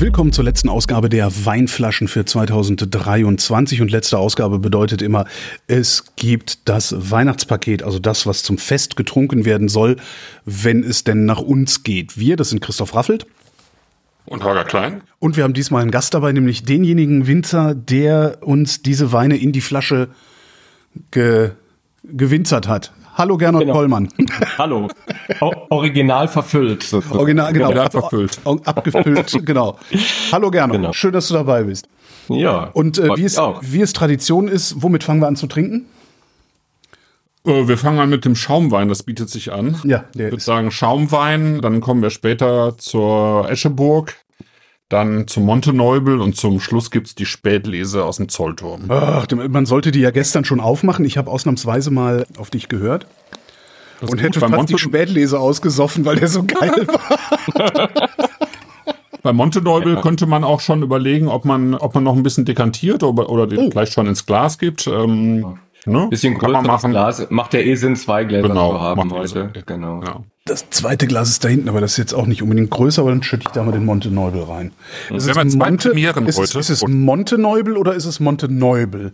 Willkommen zur letzten Ausgabe der Weinflaschen für 2023 und letzte Ausgabe bedeutet immer, es gibt das Weihnachtspaket, also das, was zum Fest getrunken werden soll, wenn es denn nach uns geht. Wir, das sind Christoph Raffelt. Und Holger Klein. Und wir haben diesmal einen Gast dabei, nämlich denjenigen Winzer, der uns diese Weine in die Flasche ge gewinzert hat. Hallo Gernot Genau. Kollmann. Hallo. O original verfüllt. sozusagen. Original, genau. Original verfüllt. ab- Abgefüllt, genau. Hallo Gernot, Genau. schön, dass du dabei bist. Ja. Und äh, wie, es, auch. wie es Tradition ist, womit fangen wir an zu trinken? Äh, Wir fangen an mit dem Schaumwein, das bietet sich an. Ja, der Ich würde ist- sagen Schaumwein, dann kommen wir später zur Escheburg, dann zum Monteneubel und zum Schluss gibt's die Spätlese aus dem Zollturm. Ach, man sollte die ja gestern schon aufmachen. Ich habe ausnahmsweise mal auf dich gehört Das und hätte fast die Monte, Spätlese ausgesoffen, weil der so geil war. bei Monteneubel könnte man auch schon überlegen, ob man, ob man noch ein bisschen dekantiert oder, oder den Oh. vielleicht schon ins Glas gibt. Ähm, ne? Bisschen Kann man größeres machen. Glas. Macht ja eh Sinn, zwei Gläser Genau, zu haben macht eh heute. Sinn. Genau. Das zweite Glas ist da hinten, aber das ist jetzt auch nicht unbedingt größer, aber dann schütte ich da mal den Monteneubel rein. Ist Wir haben zwei Premieren ist, heute. Es, ist es Monteneubel oder ist es Monteneubel?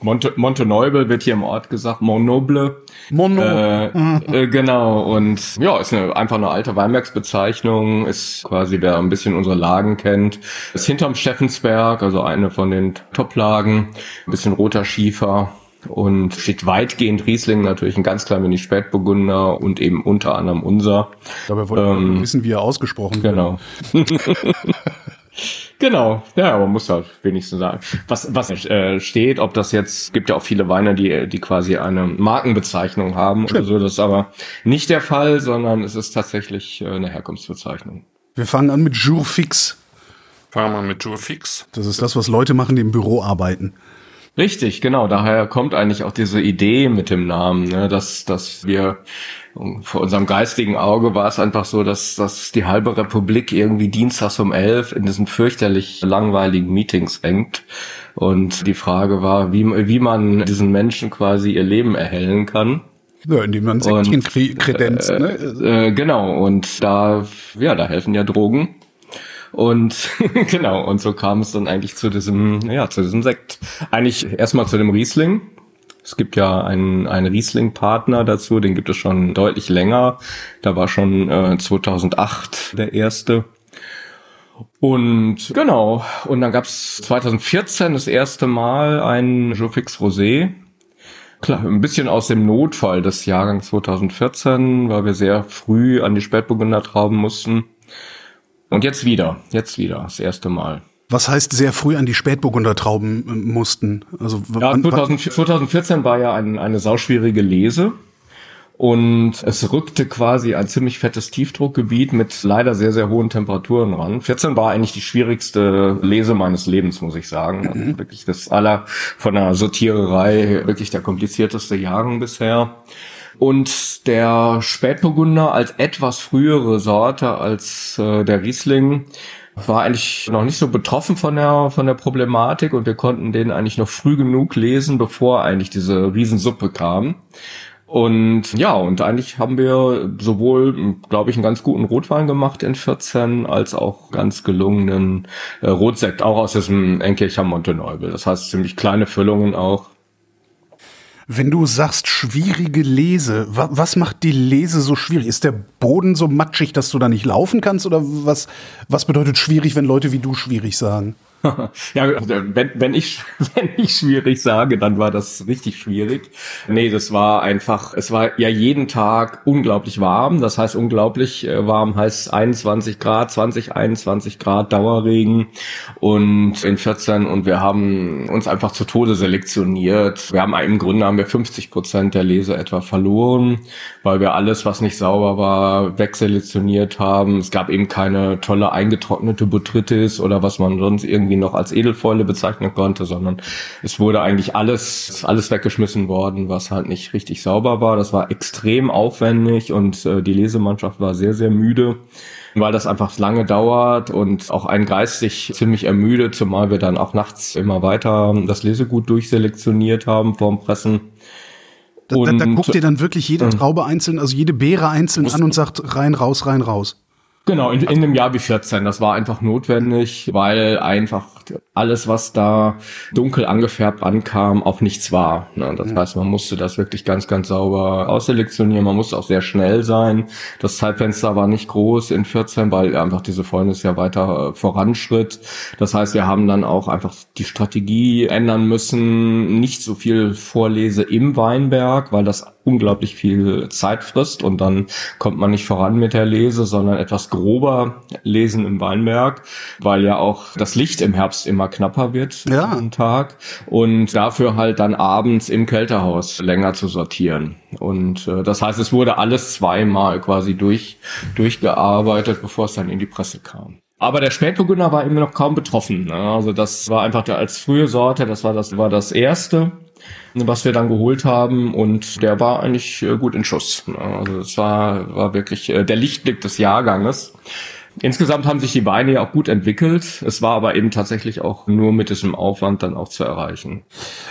Monte, Monteneubel wird hier im Ort gesagt, Monnoble. Mono. Äh, äh, genau, und ja, ist eine, einfach eine alte Weinbergsbezeichnung, ist quasi, wer ein bisschen unsere Lagen kennt, ist hinterm Steffensberg, also eine von den Toplagen, ein bisschen roter Schiefer und steht weitgehend Riesling, natürlich ein ganz klein wenig Spätburgunder und eben unter anderem unser. Dabei wollte ähm, wissen, wie er ausgesprochen wird. Genau. genau, ja, man muss halt wenigstens sagen, was, was äh, steht, ob das jetzt, gibt ja auch viele Weine, die, die quasi eine Markenbezeichnung haben oder so, das ist aber nicht der Fall, sondern es ist tatsächlich äh, eine Herkunftsbezeichnung. Wir fangen an mit Jour fix. Fangen wir mit Jour Fix. Das ist das, was Leute machen, die im Büro arbeiten. Richtig, genau. Daher kommt eigentlich auch diese Idee mit dem Namen, ne, dass, dass wir vor unserem geistigen Auge war es einfach so, dass, dass die halbe Republik irgendwie dienstags um elf in diesen fürchterlich langweiligen Meetings hängt. Und die Frage war, wie, wie man diesen Menschen quasi ihr Leben erhellen kann. Ja, indem man Säckchen kre- kredenzt. ne? Äh, genau, und da, ja, da helfen ja Drogen. Und genau, und so kam es dann eigentlich zu diesem, ja, zu diesem Sekt. Eigentlich erstmal zu dem Riesling. Es gibt ja einen, einen Riesling-Partner dazu, den gibt es schon deutlich länger. Da war schon äh, 2008 der erste. Und genau, und dann gab es 2014 das erste Mal ein Jofix Rosé. Klar, ein bisschen aus dem Notfall des Jahrgangs 2014, weil wir sehr früh an die Spätburgunder Trauben mussten. Und jetzt wieder, jetzt wieder, das erste Mal. Was heißt sehr früh an die Spätburgunder Trauben äh, mussten? Also Ja, wann- 2000, 2014 war ja ein, eine sauschwierige Lese. Und es rückte quasi ein ziemlich fettes Tiefdruckgebiet mit leider sehr, sehr hohen Temperaturen ran. 14 war eigentlich die schwierigste Lese meines Lebens, muss ich sagen. Also wirklich das aller von der Sortiererei wirklich der komplizierteste Jahrgang bisher. Und der Spätburgunder als etwas frühere Sorte als äh, der Riesling war eigentlich noch nicht so betroffen von der von der Problematik und wir konnten den eigentlich noch früh genug lesen, bevor eigentlich diese Riesensuppe kam. Und ja, und eigentlich haben wir sowohl, glaube ich, einen ganz guten Rotwein gemacht in 14, als auch ganz gelungenen äh, Rotsekt, auch aus diesem Enkircher Monteneubel. Das heißt, ziemlich kleine Füllungen auch. Wenn du sagst schwierige Lese, wa was macht die Lese so schwierig? Ist der Boden so matschig, dass du da nicht laufen kannst? Oder was, was bedeutet schwierig, wenn Leute wie du schwierig sagen? Ja, also wenn, wenn ich wenn ich schwierig sage, dann war das richtig schwierig. Nee, das war einfach, es war ja jeden Tag unglaublich warm. Das heißt, unglaublich äh, warm heißt 21 Grad, 20, 21 Grad Dauerregen und in 14 und wir haben uns einfach zu Tode selektioniert. Wir haben im Grunde haben wir 50 Prozent der Lese etwa verloren, weil wir alles, was nicht sauber war, wegselektioniert haben. Es gab eben keine tolle eingetrocknete Botrytis oder was man sonst irgendwie irgendwie noch als Edelfäule bezeichnen konnte, sondern es wurde eigentlich alles, alles weggeschmissen worden, was halt nicht richtig sauber war. Das war extrem aufwendig und äh, die Lesemannschaft war sehr, sehr müde weil das einfach lange dauert und auch ein geistig ziemlich ermüdet, zumal wir dann auch nachts immer weiter das Lesegut durchselektioniert haben vorm Pressen. Da, da, da guckt ihr dann wirklich jede Traube einzeln, also jede Beere einzeln an und sagt rein, raus, rein, raus. Genau, in, in einem Jahr wie 14. Das war einfach notwendig, weil einfach alles, was da dunkel angefärbt ankam, auch nichts war. Ne? Das heißt, man musste das wirklich ganz, ganz sauber ausselektionieren. Man musste auch sehr schnell sein. Das Zeitfenster war nicht groß in 14, weil einfach diese Fäulnis ja weiter äh, voranschritt. Das heißt, wir haben dann auch einfach die Strategie ändern müssen. Nicht so viel Vorlese im Weinberg, weil das unglaublich viel Zeit frisst und dann kommt man nicht voran mit der Lese, sondern etwas grober lesen im Weinberg, weil ja auch das Licht im Herbst immer knapper wird ja. am Tag und dafür halt dann abends im Kältehaus länger zu sortieren. Und äh, das heißt, es wurde alles zweimal quasi durch, durchgearbeitet, bevor es dann in die Presse kam. Aber der Spätburgunder war immer noch kaum betroffen. Ne? Also das war einfach der als frühe Sorte, das war das war das erste was wir dann geholt haben und der war eigentlich äh, gut in Schuss. Also es war, war wirklich äh, der Lichtblick des Jahrganges. Insgesamt haben sich die Weine ja auch gut entwickelt. Es war aber eben tatsächlich auch nur mit diesem Aufwand dann auch zu erreichen.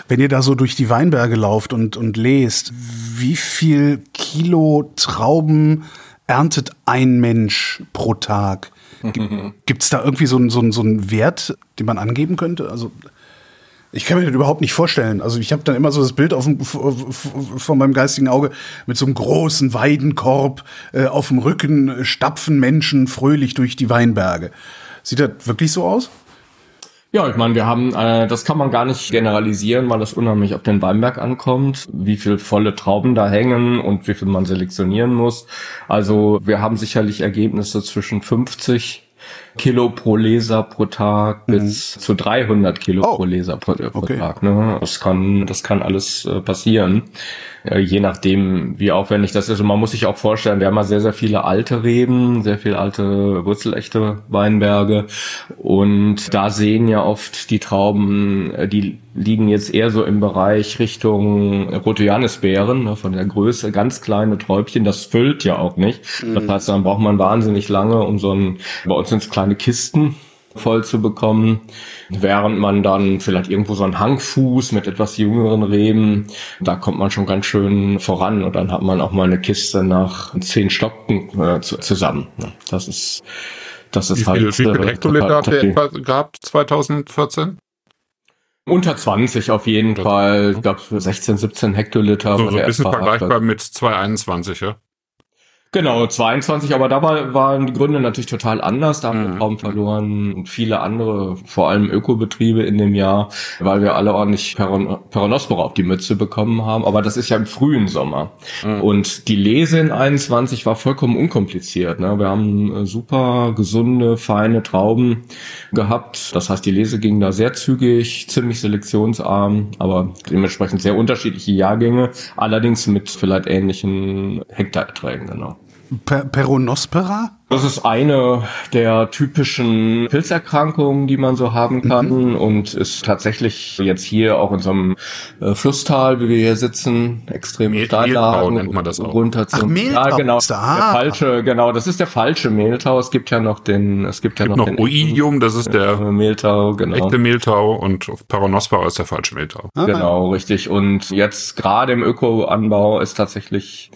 Wenn ihr da so durch die Weinberge lauft und, und lest, wie viel Kilo Trauben erntet ein Mensch pro Tag? Gibt es da irgendwie so, einen so, einen so einen Wert, den man angeben könnte? Also ich kann mir das überhaupt nicht vorstellen. Also ich habe dann immer so das Bild auf dem, von meinem geistigen Auge mit so einem großen Weidenkorb äh, auf dem Rücken stapfen Menschen fröhlich durch die Weinberge. Sieht das wirklich so aus? Ja, ich meine, wir haben, äh, das kann man gar nicht generalisieren, weil das unheimlich auf den Weinberg ankommt, wie viel volle Trauben da hängen und wie viel man selektionieren muss. Also wir haben sicherlich Ergebnisse zwischen 50 Kilo pro Leser pro Tag mhm. bis zu 300 Kilo oh. pro Leser pro, pro okay. Tag. Ne? Das kann, das kann alles äh, passieren. Äh, je nachdem, wie aufwendig das ist. Und man muss sich auch vorstellen, wir haben ja sehr, sehr viele alte Reben, sehr viel alte wurzelechte Weinberge. Und da sehen ja oft die Trauben, äh, die liegen jetzt eher so im Bereich Richtung Rote Johannisbeeren, ne, von der Größe, ganz kleine Träubchen. Das füllt ja auch nicht. Das mhm. heißt, dann braucht man wahnsinnig lange, um so ein, bei uns sind es kleine Kisten, voll zu bekommen, während man dann vielleicht irgendwo so einen Hangfuß mit etwas jüngeren Reben, da kommt man schon ganz schön voran und dann hat man auch mal eine Kiste nach zehn Stocken äh, zu, zusammen. Das ist das ist wie halt. Viel, wie viel Hektoliter habt ihr etwa gehabt 2014? Unter 20 auf jeden Fall. Ich glaube 16, 17 Hektoliter. Also so ein bisschen vergleichbar mit 221, ja? Genau, 22, aber da war, waren die Gründe natürlich total anders. Da haben wir mhm. Raum verloren und viele andere, vor allem Ökobetriebe in dem Jahr, weil wir alle ordentlich Peron Peronospora auf die Mütze bekommen haben. Aber das ist ja im frühen Sommer. Mhm. Und die Lese in 21 war vollkommen unkompliziert. Ne? Wir haben äh, super gesunde, feine Trauben gehabt. Das heißt, die Lese ging da sehr zügig, ziemlich selektionsarm, aber dementsprechend sehr unterschiedliche Jahrgänge, allerdings mit vielleicht ähnlichen Hektarerträgen, genau. Per Peronospora? Das ist eine der typischen Pilzerkrankungen, die man so haben kann mhm. und ist tatsächlich jetzt hier auch in so einem äh, Flusstal, wie wir hier sitzen, extrem Steillagen nennt man das auch. runter zum Ach, Mehltau. Ja, genau, der falsche, genau, das ist der falsche Mehltau. Es gibt ja noch den, es gibt ja es gibt noch, noch Oidium, das ist der äh, Mehltau, genau. echte Mehltau und Peronospora ist der falsche Mehltau. Ah. Genau, richtig. Und jetzt gerade im Ökoanbau ist tatsächlich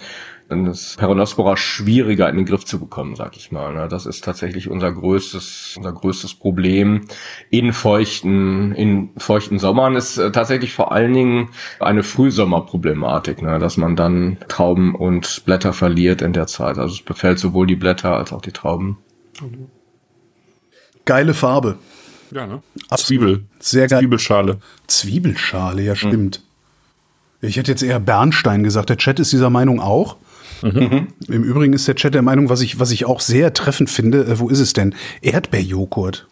ist Peronospora schwieriger in den Griff zu bekommen, sag ich mal. Ne? Das ist tatsächlich unser größtes, unser größtes Problem in feuchten, in feuchten Sommern ist äh, tatsächlich vor allen Dingen eine Frühsommerproblematik, ne? dass man dann Trauben und Blätter verliert in der Zeit. Also es befällt sowohl die Blätter als auch die Trauben. Geile Farbe. Ja, ne? Zwiebel. Sehr geil. Zwiebelschale. Zwiebelschale, ja stimmt. Mhm. Ich hätte jetzt eher Bernstein gesagt. Der Chat ist dieser Meinung auch. Mhm. Im Übrigen ist der Chat der Meinung, was ich, was ich auch sehr treffend finde, äh, wo ist es denn? Erdbeerjoghurt.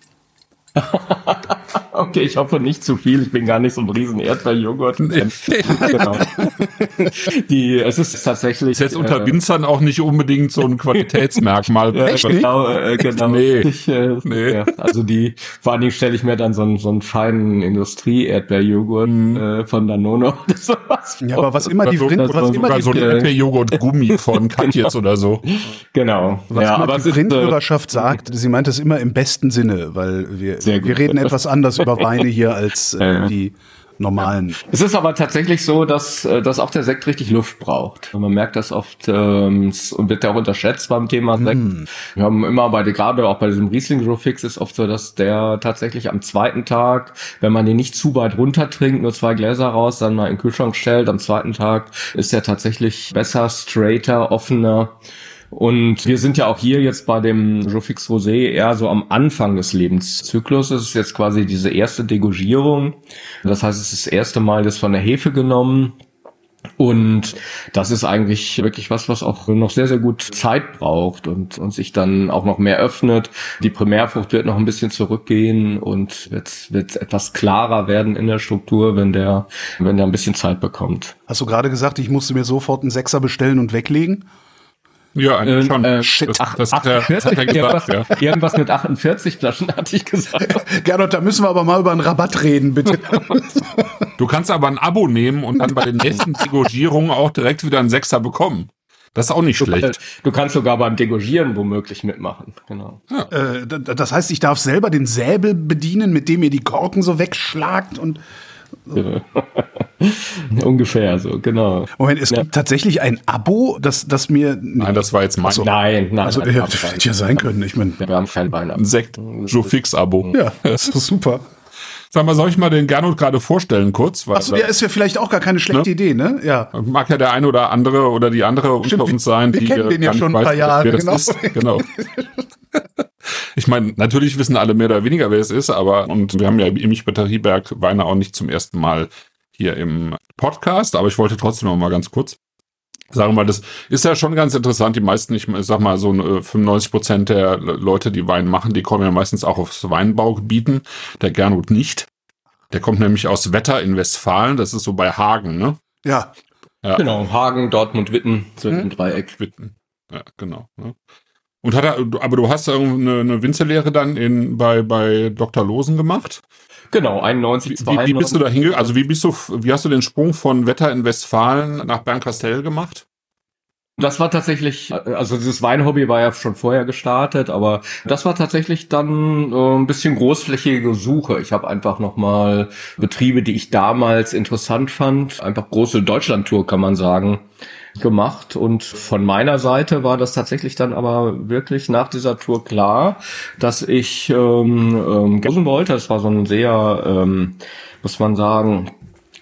Okay, ich hoffe nicht zu viel. Ich bin gar nicht so ein riesen Erdbeerjoghurt. genau. Die, es ist tatsächlich. Ist jetzt unter Winzern auch nicht unbedingt so ein Qualitätsmerkmal. Ja, Echt genau, äh, genau. Nee. Ich, äh, Nee. Ja, also die, vor allen Dingen stelle ich mir dann so einen, so einen feinen Industrie-Erdbeerjoghurt äh, von Danone oder sowas Ja, aber was immer die, so, Rind, was immer die, so ein äh, Erdbeerjoghurt-Gummi von Katjes oder so. Genau. was ja, immer aber die äh, Rindhörerschaft sagt, sie meint es immer im besten Sinne, weil wir, Sehr gut. wir reden etwas anders über Weine hier als äh, die normalen. Es ist aber tatsächlich so, dass, äh, dass auch der Sekt richtig Luft braucht. Und man merkt das oft ähm, und wird ja auch unterschätzt beim Thema Sekt. Wir haben immer bei gerade auch bei diesem Riesling Grow Fix ist oft so, dass der tatsächlich am zweiten Tag, wenn man den nicht zu weit runter trinkt, nur zwei Gläser raus, dann mal in den Kühlschrank stellt, am zweiten Tag ist der tatsächlich besser, straighter, offener. Und wir sind ja auch hier jetzt bei dem Jofix Rosé eher so am Anfang des Lebenszyklus. Es ist jetzt quasi diese erste Degorgierung. Das heißt, es ist das erste Mal das von der Hefe genommen. Und das ist eigentlich wirklich was, was auch noch sehr, sehr gut Zeit braucht und, und sich dann auch noch mehr öffnet. Die Primärfrucht wird noch ein bisschen zurückgehen und wird, wird etwas klarer werden in der Struktur, wenn der, wenn der ein bisschen Zeit bekommt. Hast du gerade gesagt, ich musste mir sofort einen Sechser bestellen und weglegen? Ja, eigentlich schon. Äh, shit. Das, das, hat er, das hat er irgendwas, ja. mit 48 Flaschen hatte ich gesagt. Gernot, da müssen wir aber mal über einen Rabatt reden, bitte. Du kannst aber ein Abo nehmen und dann bei den nächsten Degorgierungen auch direkt wieder einen Sechser bekommen. Das ist auch nicht schlecht. Du kannst sogar beim Degorgieren womöglich mitmachen. Genau. äh, d- das heißt, ich darf selber den Säbel bedienen, mit dem ihr die Korken so wegschlagt und Ungefähr so, genau. Moment, es gibt tatsächlich ein Abo, das, das mir Nein, das war jetzt mein Nein, nein. also nein, ja, das hätte ja sein können. Ich meine, Wir haben kein ein Sekt. Joe Fix Abo. ja, das ist super. Sag mal, soll ich mal den Gernot gerade vorstellen kurz? Weil, Achso, ja, ist ja vielleicht auch gar keine schlechte Idee, ne? Ja. Mag ja der eine oder andere oder die andere Stimmt, unter uns sein, wir die kennen den ja schon ein paar Jahre, genau. Genau. Ich meine, natürlich wissen alle mehr oder weniger, wer es ist, aber und wir haben ja Imich Batterieberg Weine auch nicht zum ersten Mal hier im Podcast, aber ich wollte trotzdem noch mal ganz kurz sagen, weil das ist ja schon ganz interessant. Die meisten, ich sag mal, so äh, 95 Prozent der Leute, die Wein machen, die kommen ja meistens auch aus Weinbaugebieten. Der Gernot nicht. Der kommt nämlich aus Wetter in Westfalen. Das ist so bei Hagen, ne? Ja. Genau, Hagen, Dortmund, Witten, so Hm? im Dreieck. Witten. Ja, genau. Ne? Und hat er, aber du hast eine, eine Winzerlehre dann in, bei, bei Dr. Losen gemacht? Genau, 91, Wie, 92. wie, wie bist du da hingegangen? Also wie bist du, wie hast du den Sprung von Wetter in Westfalen nach Bernkastel gemacht? Das war tatsächlich, also dieses Weinhobby war ja schon vorher gestartet, aber das war tatsächlich dann äh, ein bisschen großflächige Suche. Ich habe einfach nochmal Betriebe, die ich damals interessant fand, einfach große Deutschlandtour kann man sagen, gemacht. Und von meiner Seite war das tatsächlich dann aber wirklich nach dieser Tour klar, dass ich ähm, ähm, wollte. Das war so ein sehr, ähm, muss man sagen,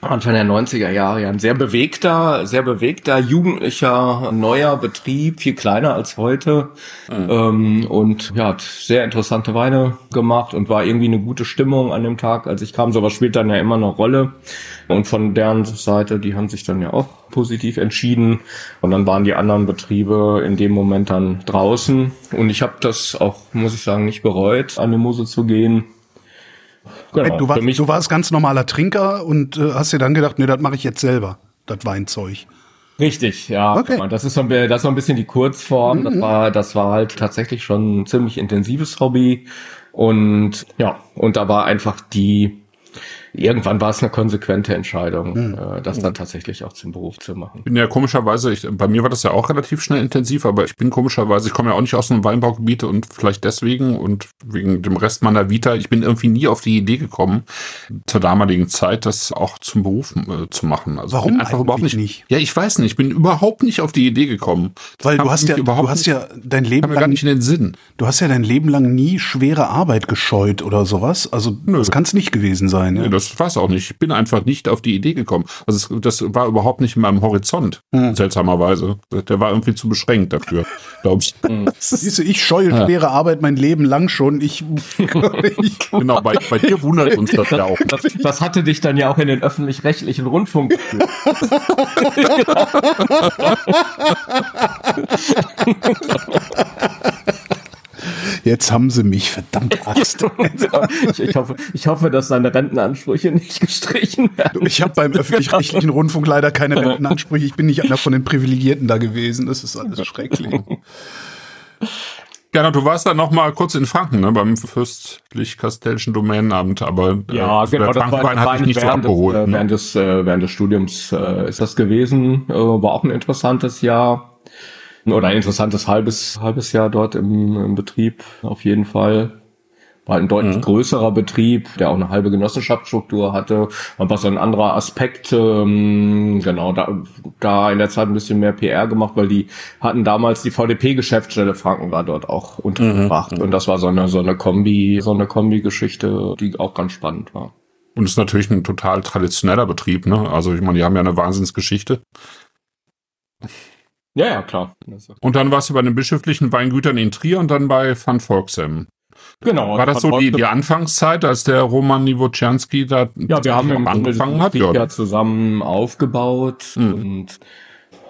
Anfang der 90er Jahre ja ein sehr bewegter, sehr bewegter, jugendlicher, neuer Betrieb, viel kleiner als heute. Ähm, und ja, hat sehr interessante Weine gemacht und war irgendwie eine gute Stimmung an dem Tag, als ich kam. Sowas spielt dann ja immer eine Rolle. Und von deren Seite, die haben sich dann ja auch positiv entschieden. Und dann waren die anderen Betriebe in dem Moment dann draußen. Und ich habe das auch, muss ich sagen, nicht bereut, an die Mose zu gehen. Genau. du, mich du warst ganz normaler Trinker und äh, hast dir dann gedacht, nee, das mache ich jetzt selber, das Weinzeug. Richtig, ja. Okay. Das ist so ein, das ist so ein bisschen die Kurzform. Das war, das war halt tatsächlich schon ein ziemlich intensives Hobby. Und ja, und da war einfach die, irgendwann war es eine konsequente Entscheidung, äh, das dann tatsächlich auch zum Beruf zu machen. Ich bin ja komischerweise, ich, bei mir war das ja auch relativ schnell intensiv, aber ich bin komischerweise, ich komme ja auch nicht aus einem Weinbaugebiet und vielleicht deswegen und wegen dem Rest meiner Vita, ich bin irgendwie nie auf die Idee gekommen, zur damaligen Zeit das auch zum Beruf äh, zu machen. Also Warum bin einfach überhaupt nicht, nicht? Ja, ich weiß nicht, ich bin überhaupt nicht auf die Idee gekommen. Das Weil du hast ja, mich du überhaupt hast nicht, ja dein Leben mir gar lang, nicht in den Sinn. du hast ja dein Leben lang nie schwere Arbeit gescheut oder sowas. Also das kann es nicht gewesen sein. Ja? Nee, das weiß auch nicht. Ich bin einfach nicht auf die Idee gekommen. Also es, das war überhaupt nicht in meinem Horizont, Hm. seltsamerweise. Der war irgendwie zu beschränkt dafür, glaube ich. Das ist- Siehst du, ich scheue schwere Arbeit mein Leben lang schon. Ich, ich genau, bei, bei dir wundert uns das ja auch. Das, das hatte dich dann ja auch in den öffentlich-rechtlichen Rundfunk geführt. Jetzt haben sie mich, verdammt Axt. ich, ich, hoffe, ich hoffe, dass seine Rentenansprüche nicht gestrichen werden. Ich habe beim öffentlich-rechtlichen Rundfunk leider keine Rentenansprüche. Ich bin nicht einer von den Privilegierten da gewesen. Das ist alles schrecklich. Genau, du warst dann noch mal kurz in Franken, ne, beim fürstlich-kastellschen Domänenamt, aber ja, äh, genau, war, hat dich nicht so abgeholt. Des, äh, ne? während, des, äh, während des Studiums äh, ist das gewesen, äh, war auch ein interessantes Jahr oder ein interessantes halbes halbes Jahr dort im, im Betrieb auf jeden Fall. War ein deutlich mhm. größerer Betrieb, der auch eine halbe Genossenschaftsstruktur hatte. Und was so ein anderer Aspekt, ähm, genau, da, da in der Zeit ein bisschen mehr PR gemacht, weil die hatten damals die VDP-Geschäftsstelle Franken war dort auch untergebracht. Mhm. Und das war so eine, so eine Kombi, so eine Kombi-Geschichte, die auch ganz spannend war. Und ist natürlich ein total traditioneller Betrieb, ne? Also ich meine, die haben ja eine Wahnsinnsgeschichte. Ja, ja, klar. Und dann warst du bei den bischöflichen Weingütern in Trier und dann bei Van Volksem. Genau. War das so die, die Anfangszeit, als der Roman Niwotschanski da ja, wir haben angefangen hat? Ja, zusammen aufgebaut mhm. und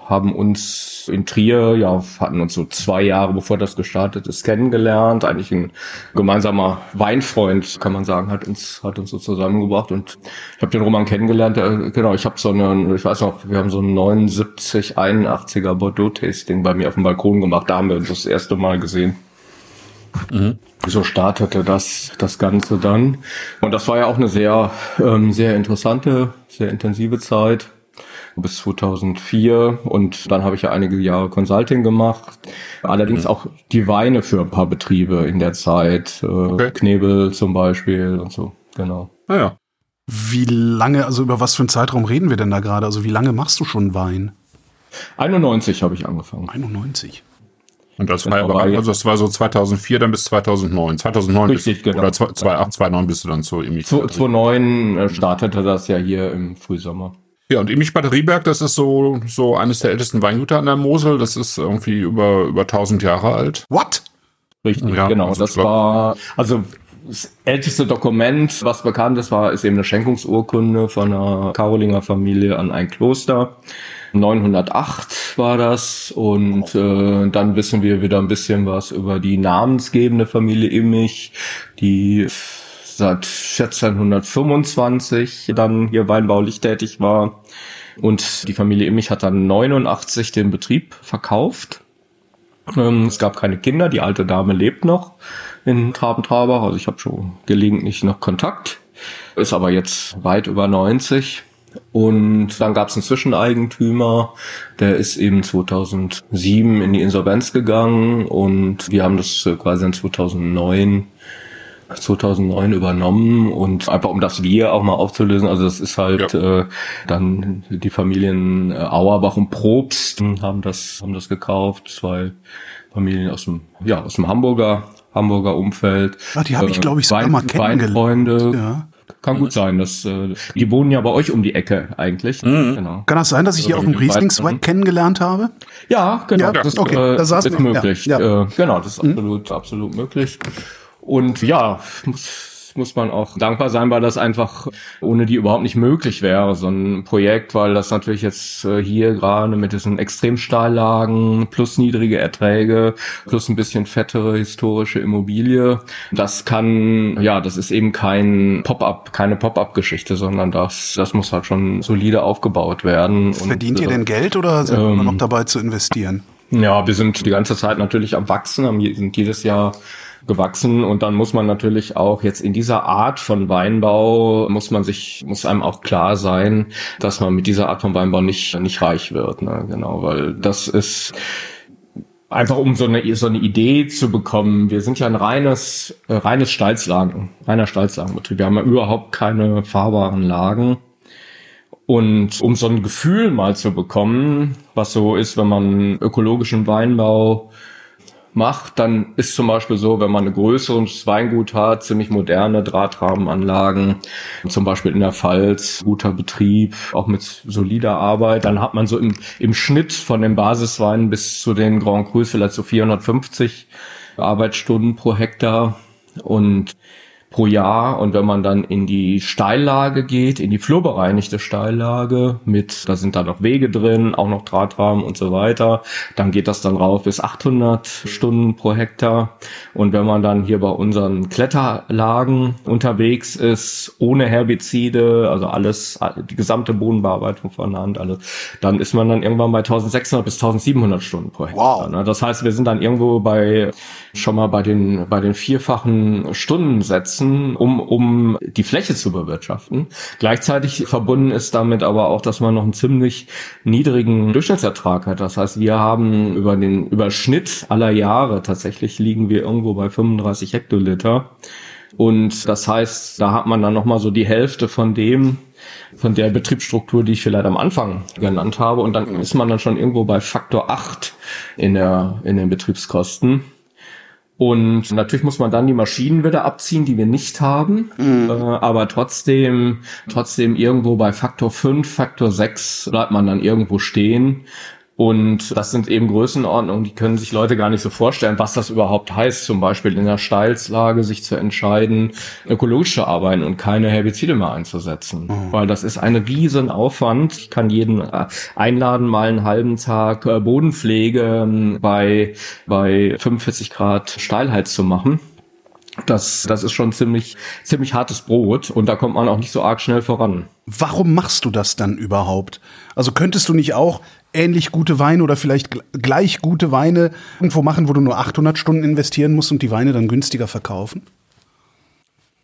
haben uns in Trier, ja, hatten uns so zwei Jahre bevor das gestartet ist, kennengelernt. Eigentlich ein gemeinsamer Weinfreund, kann man sagen, hat uns, hat uns so zusammengebracht und ich habe den Roman kennengelernt. Der, genau, ich habe so eine, ich weiß noch, wir haben so ein 79, 81er Bordeaux-Tasting bei mir auf dem Balkon gemacht. Da haben wir uns das erste Mal gesehen. Mhm. So startete das, das Ganze dann. Und das war ja auch eine sehr, ähm, sehr interessante, sehr intensive Zeit bis 2004 und dann habe ich ja einige Jahre Consulting gemacht. Allerdings mhm. auch die Weine für ein paar Betriebe in der Zeit, äh, okay. Knebel zum Beispiel und so, genau. Naja. Ah wie lange, also über was für einen Zeitraum reden wir denn da gerade? Also wie lange machst du schon Wein? 91 habe ich angefangen. 91. Und das war, aber, also das war so 2004 dann bis 2009. 2009 Richtig, bis, genau. oder 2008, 2009 bist du dann so irgendwie. 2009 äh, startete das ja hier im Frühsommer. Ja, und Imich Bad Rieberg, das ist so, so eines der ältesten Weingüter an der Mosel. Das ist irgendwie über, über 1000 Jahre alt. What? Richtig, ja, genau. Also das war, also das älteste Dokument, was bekannt ist, war, ist eben eine Schenkungsurkunde von einer Karolinger Familie an ein Kloster. 908 war das und äh, dann wissen wir wieder ein bisschen was über die namensgebende Familie Immich, die seit 1425 dann hier weinbaulich tätig war. Und die Familie Immich hat dann 89 den Betrieb verkauft. Ähm, es gab keine Kinder, die alte Dame lebt noch in Traben-Trabach. Also ich habe schon gelegentlich noch Kontakt. Ist aber jetzt weit über 90. Und dann gab es einen Zwischeneigentümer, der ist eben 2007 in die Insolvenz gegangen und wir haben das quasi in 2009 2009 übernommen und einfach um das Wir auch mal aufzulösen. Also das ist halt ja. äh, dann die Familien äh, Auerbach und Probst haben das haben das gekauft. Zwei Familien aus dem ja aus dem Hamburger Hamburger Umfeld. Ja, die habe ich glaube ich sogar mal kennengelernt. Ja. Kann gut sein, dass äh, die wohnen ja bei euch um die Ecke eigentlich. Mhm. Genau. Kann das sein, dass ich also, hier auf dem Rieslingswein kennengelernt habe? Ja, genau. Ja, das okay. äh, das ist möglich. Ja, ja. Äh, genau, das ist mhm. absolut, absolut möglich. Und ja, muss, muss man auch dankbar sein, weil das einfach ohne die überhaupt nicht möglich wäre, so ein Projekt, weil das natürlich jetzt äh, hier gerade mit diesen Extremstahllagen plus niedrige Erträge plus ein bisschen fettere historische Immobilie, das kann, ja, das ist eben kein Pop-up, keine Pop-up-Geschichte, sondern das, das muss halt schon solide aufgebaut werden. Verdient und, ihr denn Geld oder sind ähm, wir noch dabei zu investieren? Ja, wir sind die ganze Zeit natürlich am Wachsen, haben, sind jedes Jahr gewachsen und dann muss man natürlich auch jetzt in dieser Art von Weinbau muss man sich muss einem auch klar sein, dass man mit dieser Art von Weinbau nicht nicht reich wird, ne? genau, weil das ist einfach um so eine so eine Idee zu bekommen. Wir sind ja ein reines äh, reines Stalzlagen, reiner Stalzlagenbetrieb. Wir haben ja überhaupt keine fahrbaren Lagen. Und um so ein Gefühl mal zu bekommen, was so ist, wenn man ökologischen Weinbau macht, dann ist zum Beispiel so, wenn man ein größeres Weingut hat, ziemlich moderne Drahtrahmenanlagen, zum Beispiel in der Pfalz, guter Betrieb, auch mit solider Arbeit, dann hat man so im, im Schnitt von den Basisweinen bis zu den Grand Crus vielleicht so 450 Arbeitsstunden pro Hektar. Und pro Jahr. Und wenn man dann in die Steillage geht, in die flurbereinigte Steillage mit, da sind da noch Wege drin, auch noch Drahtrahmen und so weiter, dann geht das dann rauf bis 800 Stunden pro Hektar. Und wenn man dann hier bei unseren Kletterlagen unterwegs ist, ohne Herbizide, also alles, die gesamte Bodenbearbeitung von Hand, alles, dann ist man dann irgendwann bei 1600 bis 1700 Stunden pro Hektar. Wow. Ne? Das heißt, wir sind dann irgendwo bei, schon mal bei den, bei den vierfachen Stundensätzen, um, um die Fläche zu bewirtschaften. Gleichzeitig verbunden ist damit aber auch, dass man noch einen ziemlich niedrigen Durchschnittsertrag hat. Das heißt, wir haben über den Überschnitt aller Jahre tatsächlich liegen wir irgendwo bei 35 Hektoliter. Und das heißt, da hat man dann nochmal so die Hälfte von dem, von der Betriebsstruktur, die ich vielleicht am Anfang genannt habe. Und dann ist man dann schon irgendwo bei Faktor 8 in der, in den Betriebskosten. Und natürlich muss man dann die Maschinen wieder abziehen, die wir nicht haben. Äh, aber trotzdem, trotzdem irgendwo bei Faktor 5, Faktor 6 bleibt man dann irgendwo stehen. Und das sind eben Größenordnungen, die können sich Leute gar nicht so vorstellen, was das überhaupt heißt, zum Beispiel in der Steilslage sich zu entscheiden, ökologisch zu arbeiten und keine Herbizide mehr einzusetzen. Weil das ist ein riesen Aufwand. Ich kann jeden äh, einladen, mal einen halben Tag äh, Bodenpflege ähm, bei, bei 45 Grad Steilheit zu machen. Das, das ist schon ziemlich, ziemlich hartes Brot und da kommt man auch nicht so arg schnell voran. Warum machst du das dann überhaupt? Also könntest du nicht auch ähnlich gute Weine oder vielleicht gl- gleich gute Weine irgendwo machen, wo du nur 800 Stunden investieren musst und die Weine dann günstiger verkaufen?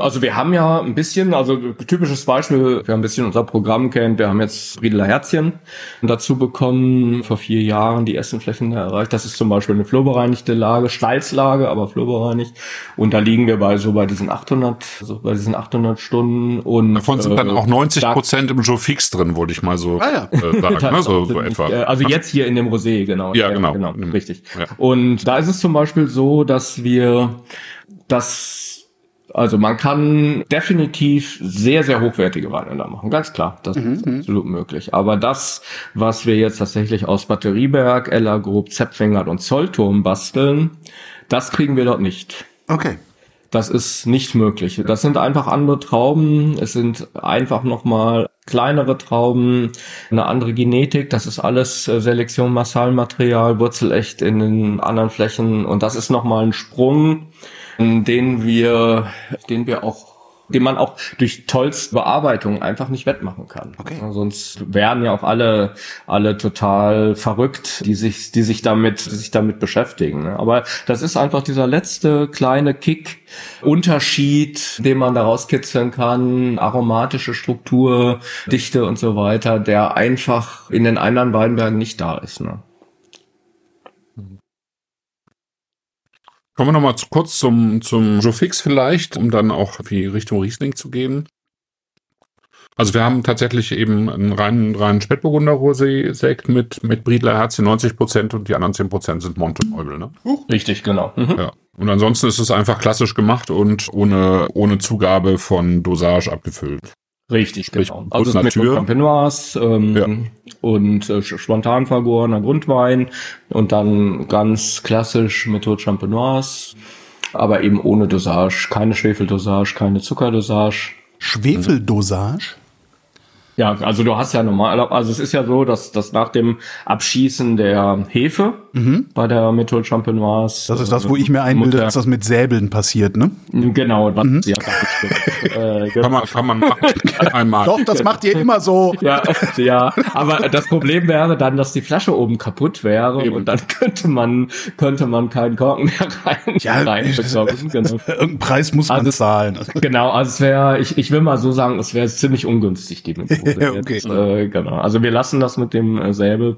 Also wir haben ja ein bisschen, also typisches Beispiel, wir haben ein bisschen unser Programm kennt, wir haben jetzt Riedeler Herzchen dazu bekommen, vor vier Jahren die ersten Flächen erreicht. Das ist zum Beispiel eine flurbereinigte Lage, Steilslage, aber flurbereinigt. Und da liegen wir bei so bei diesen 800, so bei diesen 800 Stunden und Davon sind dann äh, auch 90 da- Prozent im Joe Fix drin, wollte ich mal so Ah ja. äh, sagen. Ne? So, so Sind etwa. nicht, äh, Also jetzt hier in dem Rosé, genau. Ja, genau. genau Mhm. richtig. Ja. Und da ist es zum Beispiel so, dass wir das also man kann definitiv sehr, sehr hochwertige Weine da machen, ganz klar. Das ist absolut möglich. Aber das, was wir jetzt tatsächlich aus Batterieberg, Ella Group, Zepfingert und Zollturm basteln, das kriegen wir dort nicht. Okay. Das ist nicht möglich. Das sind einfach andere Trauben. Es sind einfach nochmal kleinere Trauben, eine andere Genetik. Das ist alles äh, Selektion Massalmaterial, Wurzelecht in den anderen Flächen. Und das ist nochmal ein Sprung, den wir, den wir auch den man auch durch tollste Bearbeitung einfach nicht wettmachen kann. Okay. Sonst werden ja auch alle, alle total verrückt, die sich, die sich damit, die sich damit beschäftigen. ne? Aber das ist einfach dieser letzte kleine Kick, Unterschied, den man daraus kitzeln kann, aromatische Struktur, Dichte und so weiter, der einfach in den anderen Weinbergen nicht da ist. Ne? Kommen wir nochmal zu, kurz zum, zum Joe Fix vielleicht, um dann auch wie Richtung Riesling zu gehen. Also wir haben tatsächlich eben einen reinen, reinen Spätburgunder Rosé-Sekt mit, mit Briedler Herzchen 90 Prozent und die anderen 10 Prozent sind Monteneubel, ne? Richtig, genau. Mhm. Ja. Und ansonsten ist es einfach klassisch gemacht und ohne, ohne Zugabe von Dosage abgefüllt. Richtig, Sprich, genau. Also mit Natur. Champenoise ähm, Ja. Und äh, spontan vergorener Grundwein und dann ganz klassisch mit Haute Champenoise, aber eben ohne Dosage, keine Schwefeldosage, keine Zuckerdosage. Schwefeldosage? Ja, also du hast ja normal, also es ist ja so, dass, dass nach dem Abschießen der Hefe bei der Methode Champenoise. Das ist das, wo ich mir einbilde, Mutter- dass das mit Säbeln passiert, ne? Genau, was ja nicht stimmt. äh, genau. Kann man, kann man machen. Einmal. Doch, das macht ihr immer so. Ja, ja, aber das Problem wäre dann, dass die Flasche oben kaputt wäre Eben. und dann könnte man könnte man keinen Korken mehr rein Ja, reinbekommen. Genau. Irgendeinen Preis muss man Also- zahlen. Genau, also es wäre, ich, ich will mal so sagen, es wäre ziemlich ungünstig, die Methode. Okay. Jetzt, äh, genau. Also wir lassen das mit dem äh, Säbel.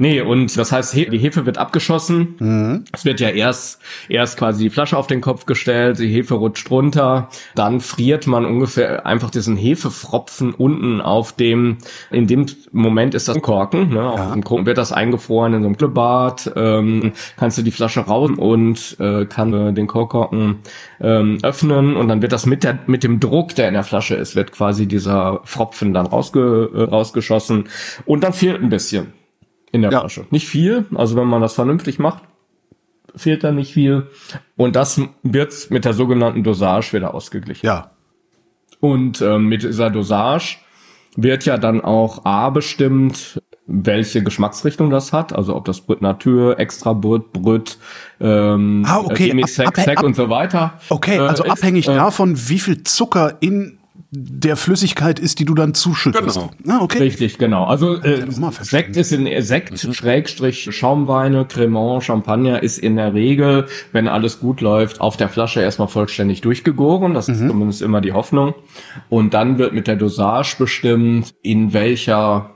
Nee, und das heißt, he die Hefe wird abgeschossen. Es wird ja erst, erst quasi die Flasche auf den Kopf gestellt, die Hefe rutscht runter, dann friert man ungefähr einfach diesen Hefefropfen unten auf dem, in dem Moment ist das Korken, ne? Auf dem Korken wird das eingefroren in so einem Glühbad, ähm, kannst du die Flasche raus und äh, kann äh, den Korken ähm, öffnen und dann wird das mit der, mit dem Druck, der in der Flasche ist, wird quasi dieser Fropfen dann rausge, äh, rausgeschossen. Und dann fehlt ein bisschen in der Ja. Flasche. Nicht viel, also wenn man das vernünftig macht, fehlt da nicht viel. Und das wird mit der sogenannten Dosage wieder ausgeglichen. Ja. Und ähm, mit dieser Dosage wird ja dann auch A bestimmt, welche Geschmacksrichtung das hat, also ob das Brut Natur, Extra Brut, Brut, ähm, Ah, okay. Sec, Sec und so weiter. Okay, äh, also ist, abhängig äh, davon, wie viel Zucker in der Flüssigkeit ist, die du dann zuschüttest. Genau. Ah, okay. Richtig, genau. Also äh. Sekt ist in Sekt, Schrägstrich Schaumweine, Cremant, Champagner ist in der Regel, wenn alles gut läuft, auf der Flasche erstmal vollständig durchgegoren. Das ist zumindest immer die Hoffnung. Und dann wird mit der Dosage bestimmt, in welcher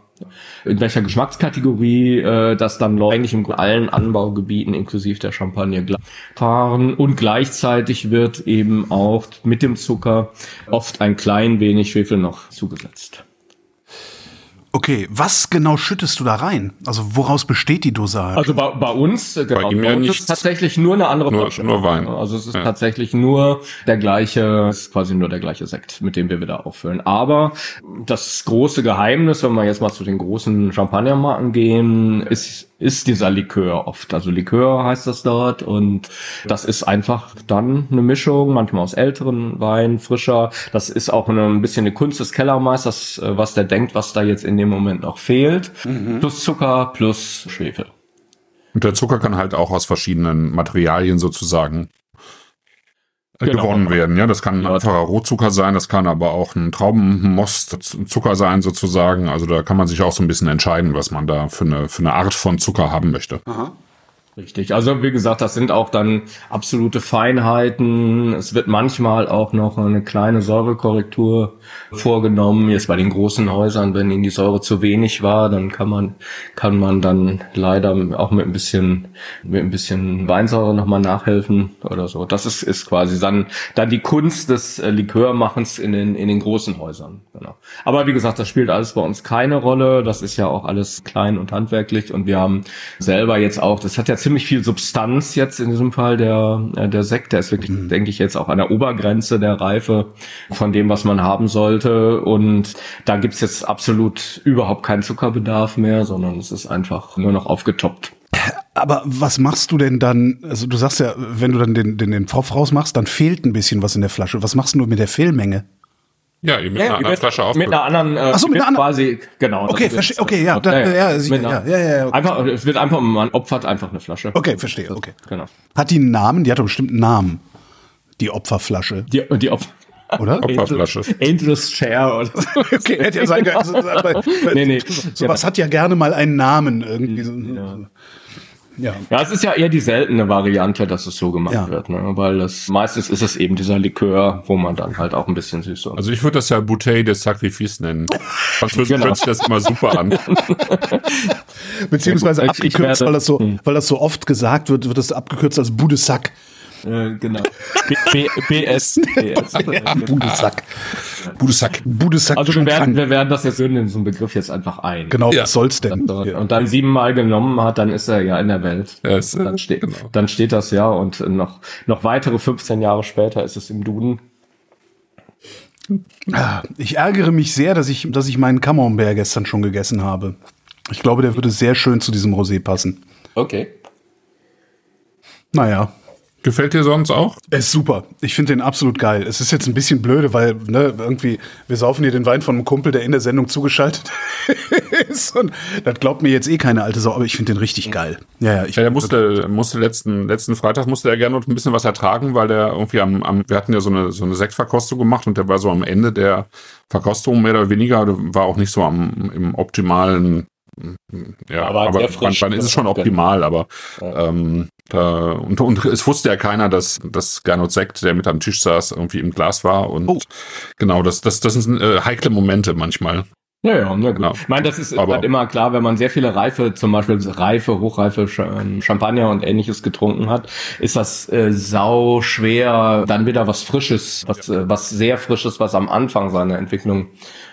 in welcher Geschmackskategorie äh, das dann eigentlich in allen Anbaugebieten inklusive der Champagne gleich fahren und gleichzeitig wird eben auch mit dem Zucker oft ein klein wenig Schwefel noch zugesetzt. Okay, was genau schüttest du da rein? Also woraus besteht die Dosage? Also bei, bei uns, äh, genau, ihm bei ja uns nichts. ist tatsächlich nur eine andere Nur- Flasche. nur Wein. Also es ist Ja. tatsächlich nur der gleiche, es ist quasi nur der gleiche Sekt, mit dem wir wieder auffüllen. Aber das große Geheimnis, wenn wir jetzt mal zu den großen Champagnermarken gehen, ist ist dieser Likör oft. Also Likör heißt das dort und das ist einfach dann eine Mischung, manchmal aus älteren Weinen, frischer. Das ist auch eine, ein bisschen eine Kunst des Kellermeisters, äh, was der denkt, was da jetzt in dem Moment noch fehlt. Plus Zucker, plus Schwefel. Und der Zucker kann halt auch aus verschiedenen Materialien sozusagen Genau. gewonnen werden. Ja, das kann ein Ja. einfacher Rohzucker sein, das kann aber auch ein Traubenmost-Zucker sein sozusagen. Also da kann man sich auch so ein bisschen entscheiden, was man da für eine, für eine Art von Zucker haben möchte. Richtig. Also wie gesagt, das sind auch dann absolute Feinheiten. Es wird manchmal auch noch eine kleine Säurekorrektur vorgenommen. Jetzt bei den großen Häusern, wenn ihnen die Säure zu wenig war, dann kann man kann man dann leider auch mit ein bisschen mit ein bisschen Weinsäure nochmal nachhelfen oder so. Das ist ist quasi dann dann die Kunst des äh, Likörmachens in den in den großen Häusern. Genau. Aber wie gesagt, das spielt alles bei uns keine Rolle. Das ist ja auch alles klein und handwerklich und wir haben selber jetzt auch, das hat ja ziemlich viel Substanz jetzt in diesem Fall der äh, der Sekt, der ist wirklich, denke ich, jetzt auch an der Obergrenze der Reife von dem, was man haben sollte und da gibt's jetzt absolut überhaupt keinen Zuckerbedarf mehr, sondern es ist einfach nur noch aufgetoppt. Aber was machst du denn dann? Also du sagst ja, wenn du dann den, den, den Pfropf rausmachst, dann fehlt ein bisschen was in der Flasche. Was machst du mit der Fehlmenge? Ja, mit einer die anderen Flasche mit auffüllen. einer anderen, äh, so, mit einer anderen- quasi, genau. Okay, verstehe- okay, ja, da- ja, sie- mit einer- ja, ja, ja, okay. Einfach, es wird einfach, man opfert einfach eine Flasche. Okay, verstehe, okay. Genau. Hat die einen Namen? Die hat doch bestimmt einen Namen. Die Opferflasche, Die, die Opfer. oder? Opferflasche. Angel's Share oder so. Okay, hätte ja sein können. Aber- Nee, nee. Sowas hat ja gerne mal einen Namen irgendwie. so. Ja. Ja, es ist ja eher die seltene Variante, dass es so gemacht Ja. wird, ne? weil das meistens ist es eben dieser Likör, wo man dann halt auch ein bisschen süß und Also ich würde das ja Bouteille des Sacrifice nennen. Französisch Genau. hört sich das immer super an. Beziehungsweise Ich- ich abgekürzt, werde- weil das so, Hm. weil das so oft gesagt wird, wird das abgekürzt als Budesack. Äh, genau. B, B, BS. BS. Ja, Budesack. Budesack. Budesack Also wir schon werden, wir werden das jetzt so in so einen Begriff jetzt einfach ein. Genau, Ja. was soll's denn? Und dann siebenmal genommen hat, dann ist er ja in der Welt. Ja, äh, dann, steht, genau. dann steht das ja und noch, noch weitere 15 Jahre später ist es im Duden. Ich ärgere mich sehr, dass ich, dass ich meinen Camembert gestern schon gegessen habe. Ich glaube, der würde sehr schön zu diesem Rosé passen. Okay. Naja, Gefällt dir sonst auch? er ist super. Ich finde den absolut geil. Es ist jetzt ein bisschen blöde, weil ne, irgendwie, wir saufen hier den Wein von einem Kumpel, der in der Sendung zugeschaltet ist. Und das glaubt mir jetzt eh keine alte Sau, aber ich finde den richtig geil. Ja, ja, ich Ja, der musste, musste letzten, letzten Freitag musste er gerne noch ein bisschen was ertragen, weil der irgendwie am, am wir hatten ja so eine, so eine Sektverkostung gemacht und der war so am Ende der Verkostung mehr oder weniger, war auch nicht so am, im optimalen, ja, Aber aber, frisch. wann ist es schon optimal, aber ähm, da, und, und es wusste ja keiner, dass, dass Gernot Sekt, der mit am Tisch saß, irgendwie im Glas war und Oh. genau, das, das, das sind äh, heikle Momente manchmal. Ja, ja, na gut. Genau. Ich meine, das ist Aber- halt immer klar, wenn man sehr viele reife, zum Beispiel reife, hochreife ähm, Champagner und ähnliches getrunken hat, ist das äh, sau schwer, dann wieder was Frisches, was, äh, was sehr Frisches, was am Anfang seiner Entwicklung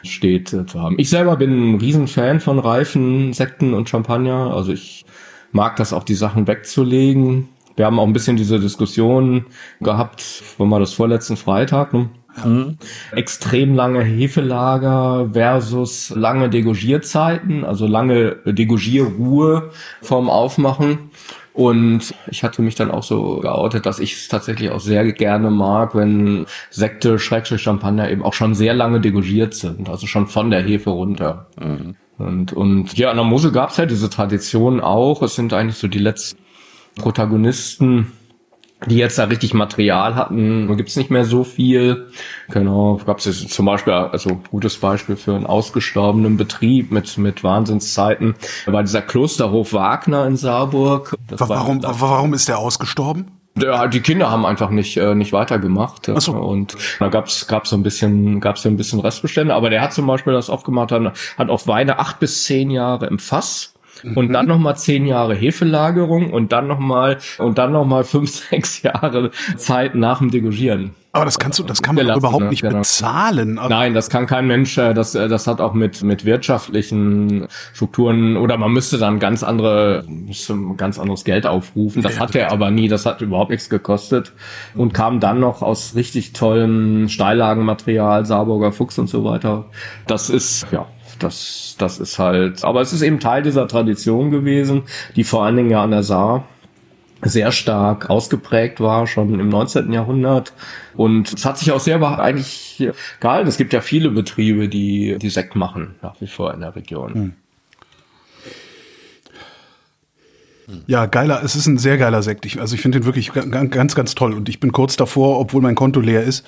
steht, äh, zu haben. Ich selber bin ein Riesenfan von reifen Sekten und Champagner. Also ich mag das auch, die Sachen wegzulegen. Wir haben auch ein bisschen diese Diskussion gehabt, wann war das vorletzten Freitag, ne? Extrem lange Hefelager versus lange Degorgierzeiten, also lange Degorgierruhe vorm Aufmachen. Und ich hatte mich dann auch so geoutet, dass ich es tatsächlich auch sehr gerne mag, wenn Sekte, Schrägstrich Champagner eben auch schon sehr lange degugiert sind, also schon von der Hefe runter. Mhm. Und, und ja, an der Mosel gab es ja diese Tradition auch. Es sind eigentlich so die letzten Protagonisten, die jetzt da richtig Material hatten, da gibt's nicht mehr so viel. Genau, gab's jetzt zum Beispiel, also gutes Beispiel für einen ausgestorbenen Betrieb mit mit Wahnsinnszeiten, war dieser Klosterhof Wagner in Saarburg. Das warum, war, warum ist der ausgestorben? Ja, die Kinder haben einfach nicht äh, nicht weitergemacht Ach so. und da gab's gab's so ein bisschen gab's so ein bisschen Restbestände, aber der hat zum Beispiel das aufgemacht, hat, hat auf Weine acht bis zehn Jahre im Fass und mhm. dann noch mal zehn Jahre Hefelagerung und dann noch mal und dann noch mal fünf sechs Jahre Zeit nach dem Degugieren. Aber das kannst du, das kann man gelassen, überhaupt ne? nicht genau. bezahlen. Nein, das kann kein Mensch. Äh, das, äh, das hat auch mit mit wirtschaftlichen Strukturen oder man müsste dann ganz andere, müsste ganz anderes Geld aufrufen. Das ja, hat er aber nie. Das hat überhaupt nichts gekostet und kam dann noch aus richtig tollem Steillagenmaterial, Saarburger Fuchs und so weiter. Das ist ja das, das ist halt, aber es ist eben Teil dieser Tradition gewesen, die vor allen Dingen ja an der Saar sehr stark ausgeprägt war, schon im 19. Jahrhundert. Und es hat sich auch sehr eigentlich gehalten. Es gibt ja viele Betriebe, die, die Sekt machen, nach wie vor in der Region. Hm. Ja, geiler, es ist ein sehr geiler Sekt. Ich, also ich finde den wirklich ganz, ganz toll. Und ich bin kurz davor, obwohl mein Konto leer ist,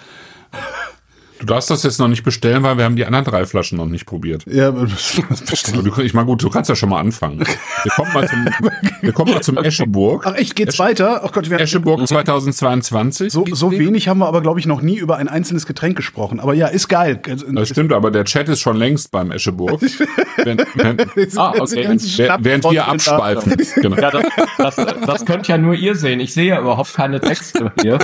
Du darfst das jetzt noch nicht bestellen, weil wir haben die anderen drei Flaschen noch nicht probiert. Ja, bestellen. Ich meine, gut, du kannst ja schon mal anfangen. Wir kommen mal zum, wir kommen mal zum Escheburg. Ach echt, geht's Esch weiter? Oh Gott, wir Escheburg 2022. So, so wenig haben wir aber, glaube ich, noch nie über ein einzelnes Getränk gesprochen. Aber ja, ist geil. Das stimmt, aber der Chat ist schon längst beim Escheburg. während, während, ah, okay. während wir abspalten. Genau. Ja, das, das, das könnt ja nur ihr sehen. Ich sehe ja überhaupt keine Texte hier,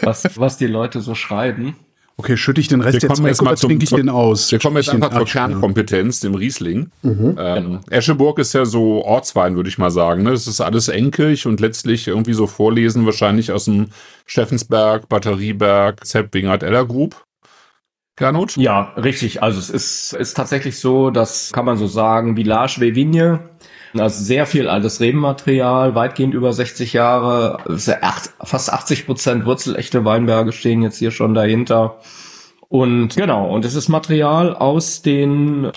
was, was die Leute so schreiben. Okay, schütte ich den Rest wir jetzt weg oder trinke ich den aus? Wir kommen jetzt einfach zur Kernkompetenz, dem Riesling. Mhm. Ähm, Escheburg ist ja so Ortswein, würde ich mal sagen. Ne? Das ist alles enkig und letztlich irgendwie so vorlesen, wahrscheinlich aus dem Steffensberg, Batterieberg, Zepp, Wingert, Eller Group. Gernot? Ja, richtig. Also es ist, ist tatsächlich so, das kann man so sagen, Village Vevigne also sehr viel altes Rebenmaterial, weitgehend über 60 Jahre, fast 80 Prozent wurzelechte Weinberge stehen jetzt hier schon dahinter. Und genau, und es ist Material aus den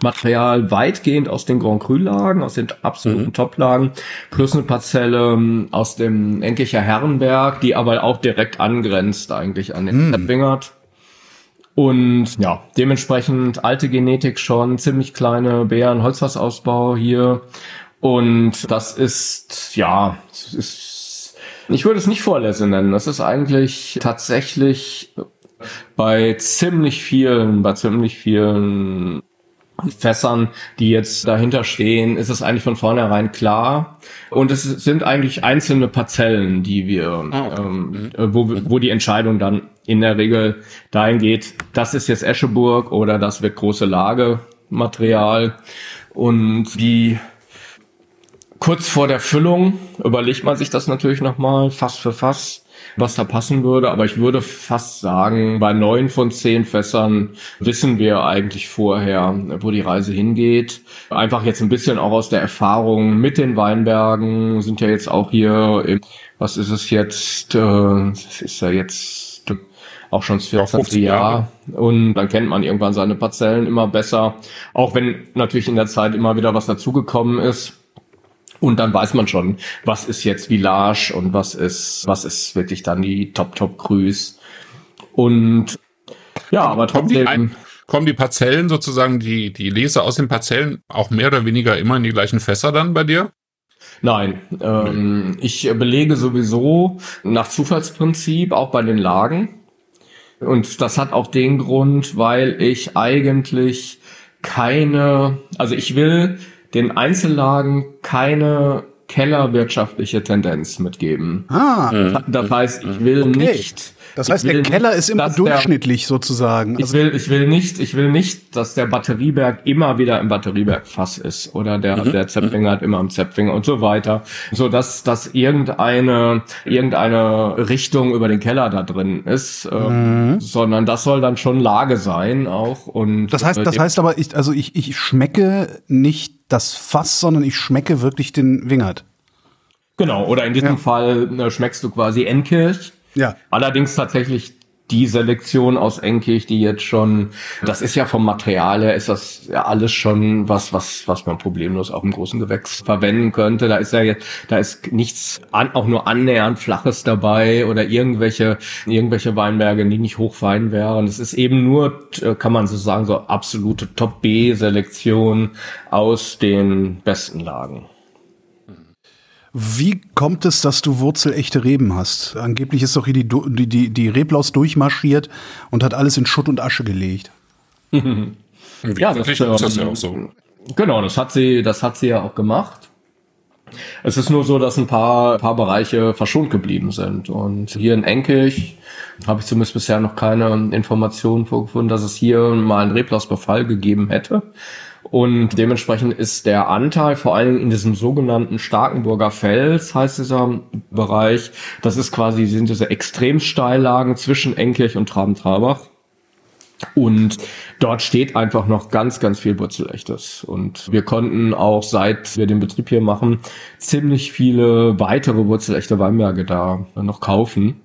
Material weitgehend aus den Grand Cru-Lagen, aus den absoluten mhm. Top-Lagen, plus eine Parzelle ähm, aus dem Enkicher Herrenberg, die aber auch direkt angrenzt eigentlich an den mhm. Wingert. Und ja, dementsprechend alte Genetik schon, ziemlich kleine Beeren, Holzfassausbau hier. Und das ist, ja, es ist, ich würde es nicht Vorlese nennen. Das ist eigentlich tatsächlich bei ziemlich vielen, bei ziemlich vielen Fässern, die jetzt dahinter stehen, ist es eigentlich von vornherein klar. Und es sind eigentlich einzelne Parzellen, die wir, ah, ähm, mhm. wo, wo die Entscheidung dann in der Regel dahin geht, das ist jetzt Escheburg oder das wird große Lagematerial. Und die kurz vor der Füllung überlegt man sich das natürlich nochmal, Fass für Fass was da passen würde. Aber ich würde fast sagen, bei neun von zehn Fässern wissen wir eigentlich vorher, wo die Reise hingeht. Einfach jetzt ein bisschen auch aus der Erfahrung mit den Weinbergen sind ja jetzt auch hier, im, was ist es jetzt, äh, ist ja jetzt auch schon das 14. Jahr. Und dann kennt man irgendwann seine Parzellen immer besser. Auch wenn natürlich in der Zeit immer wieder was dazugekommen ist. Und dann weiß man schon, was ist jetzt Village und was ist, was ist wirklich dann die Top Top Grüß. Und ja, aber trotzdem. Kommen die, kommen die Parzellen sozusagen, die, die Lese aus den Parzellen auch mehr oder weniger immer in die gleichen Fässer dann bei dir? Nein, ähm, ich belege sowieso nach Zufallsprinzip auch bei den Lagen. Und das hat auch den Grund, weil ich eigentlich keine, also ich will den Einzellagen keine kellerwirtschaftliche Tendenz mitgeben. Ah. Das heißt, ich will okay. nicht das heißt, der Keller ist immer durchschnittlich der, sozusagen. Also ich will, ich will nicht, ich will nicht, dass der Batterieberg immer wieder im Batteriebergfass ist oder der, mhm. der Zepfinger hat immer im Zepfinger und so weiter. So dass, dass irgendeine, irgendeine Richtung über den Keller da drin ist, äh, mhm. sondern das soll dann schon Lage sein auch und. Das heißt, das heißt aber, ich, also ich, ich schmecke nicht das Fass, sondern ich schmecke wirklich den Wingert. Genau, oder in diesem Ja. Fall äh, schmeckst du quasi Enkirch. Ja. Allerdings tatsächlich die Selektion aus Enkirch, die jetzt schon, das ist ja vom Material her, ist das ja alles schon was, was, was man problemlos auf einem großen Gewächs verwenden könnte. Da ist ja jetzt, da ist nichts an, auch nur annähernd Flaches dabei oder irgendwelche, irgendwelche Weinberge, die nicht hochfein wären. Es ist eben nur, kann man so sagen, so absolute Top-B-Selektion aus den besten Lagen. Wie kommt es, dass du wurzelechte Reben hast? Angeblich ist doch hier die, die, die, die Reblaus durchmarschiert und hat alles in Schutt und Asche gelegt. Ja, das, ist das ja auch so. Genau, das hat sie, das hat sie ja auch gemacht. Es ist nur so, dass ein paar, paar Bereiche verschont geblieben sind. Und hier in Enkirch habe ich zumindest bisher noch keine Informationen vorgefunden, dass es hier mal einen Reblausbefall gegeben hätte. Und dementsprechend ist der Anteil, vor allem in diesem sogenannten Starkenburger Fels, heißt dieser Bereich, das ist quasi, sind diese Extremsteillagen zwischen Enkirch und Traben-Trabach. Und dort steht einfach noch ganz, ganz viel Wurzelechtes. Und wir konnten auch, seit wir den Betrieb hier machen, ziemlich viele weitere wurzelechte Weinberge da noch kaufen.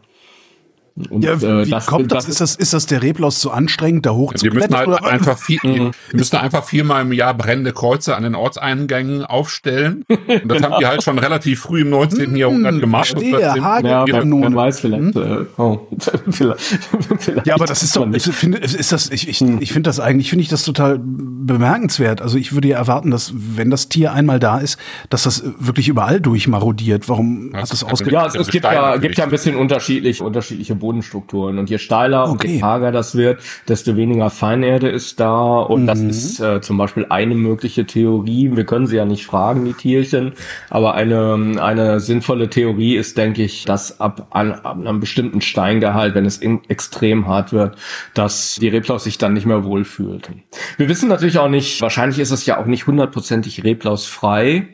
Und, Ja, äh, wie kommt das? Ist das, ist das der Reblaus so anstrengend, da Die müssen hochzuklettern? halt oder? einfach viel, die müssen einfach viermal im Jahr brennende Kreuze an den Ortseingängen aufstellen. Und das haben die halt schon relativ früh im 19. Jahrhundert gemacht. Hm, verstehe, ja, wer weiß, vielleicht, äh, oh, vielleicht, vielleicht Ja, aber das ist doch, man ich finde, ist das, ich, ich, Hm. ich finde das eigentlich, finde ich das total bemerkenswert. Also ich würde ja erwarten, dass, wenn das Tier einmal da ist, dass das wirklich überall durchmarodiert. Warum Das hat das ist ausgerechnet? Ja, es, es gibt ja, gibt ja ein bisschen unterschiedlich, unterschiedliche Bodenstrukturen. Und je steiler und Okay. je karger das wird, desto weniger Feinerde ist da. Und das ist äh, zum Beispiel eine mögliche Theorie. Wir können sie ja nicht fragen, die Tierchen. Aber eine, eine sinnvolle Theorie ist, denke ich, dass ab, an, ab einem bestimmten Steingehalt, wenn es in, extrem hart wird, dass die Reblaus sich dann nicht mehr wohlfühlt. Wir wissen natürlich auch nicht, wahrscheinlich ist es ja auch nicht hundertprozentig reblausfrei.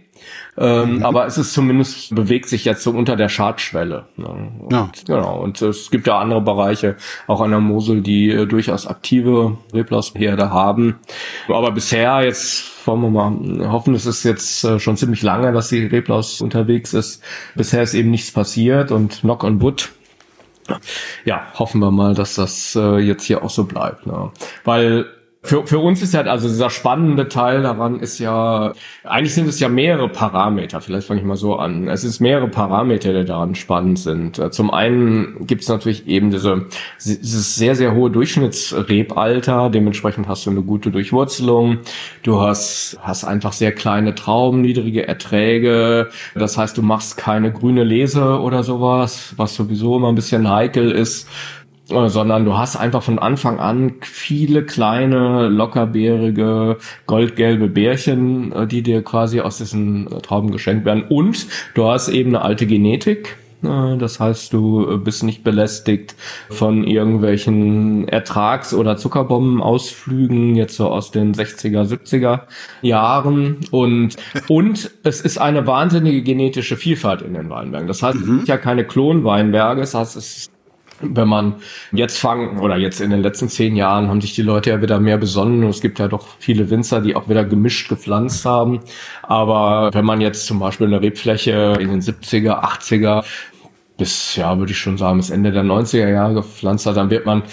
Ähm, Aber es ist zumindest, bewegt sich jetzt so unter der Schadschwelle. Ne? Und, Ja. Genau. Und es gibt ja andere Bereiche, auch an der Mosel, die äh, durchaus aktive Reblausherde haben. Aber bisher jetzt wollen wir mal hoffen, es ist jetzt äh, schon ziemlich lange, dass die Reblaus unterwegs ist. Bisher ist eben nichts passiert und Knock on Wood. Ja, hoffen wir mal, dass das äh, jetzt hier auch so bleibt. Ne? Weil für, für uns ist ja, also dieser spannende Teil daran ist ja, eigentlich sind es ja mehrere Parameter, vielleicht fange ich mal so an. Es ist mehrere Parameter, die daran spannend sind. Zum einen gibt es natürlich eben diese, dieses sehr, sehr hohe Durchschnittsrebalter, dementsprechend hast du eine gute Durchwurzelung, du hast, hast einfach sehr kleine Trauben, niedrige Erträge, das heißt, du machst keine grüne Lese oder sowas, was sowieso immer ein bisschen heikel ist sondern du hast einfach von Anfang an viele kleine, lockerbeerige, goldgelbe Bärchen, äh, die dir quasi aus diesen äh, Trauben geschenkt werden. Und du hast eben eine alte Genetik. Äh, Das heißt, du äh, bist nicht belästigt von irgendwelchen Ertrags- oder Zuckerbombenausflügen, jetzt so aus den 60er, 70er Jahren. Und, und es ist eine wahnsinnige genetische Vielfalt in den Weinbergen. Das heißt, es sind ja keine Klonweinberge. Das heißt, es ist wenn man jetzt fangen oder jetzt in den letzten zehn Jahren haben sich die Leute ja wieder mehr besonnen und es gibt ja doch viele Winzer, die auch wieder gemischt gepflanzt haben. Aber wenn man jetzt zum Beispiel eine Rebfläche in den 70er, 80er bis, ja, würde ich schon sagen, bis Ende der 90er Jahre gepflanzt hat, dann wird man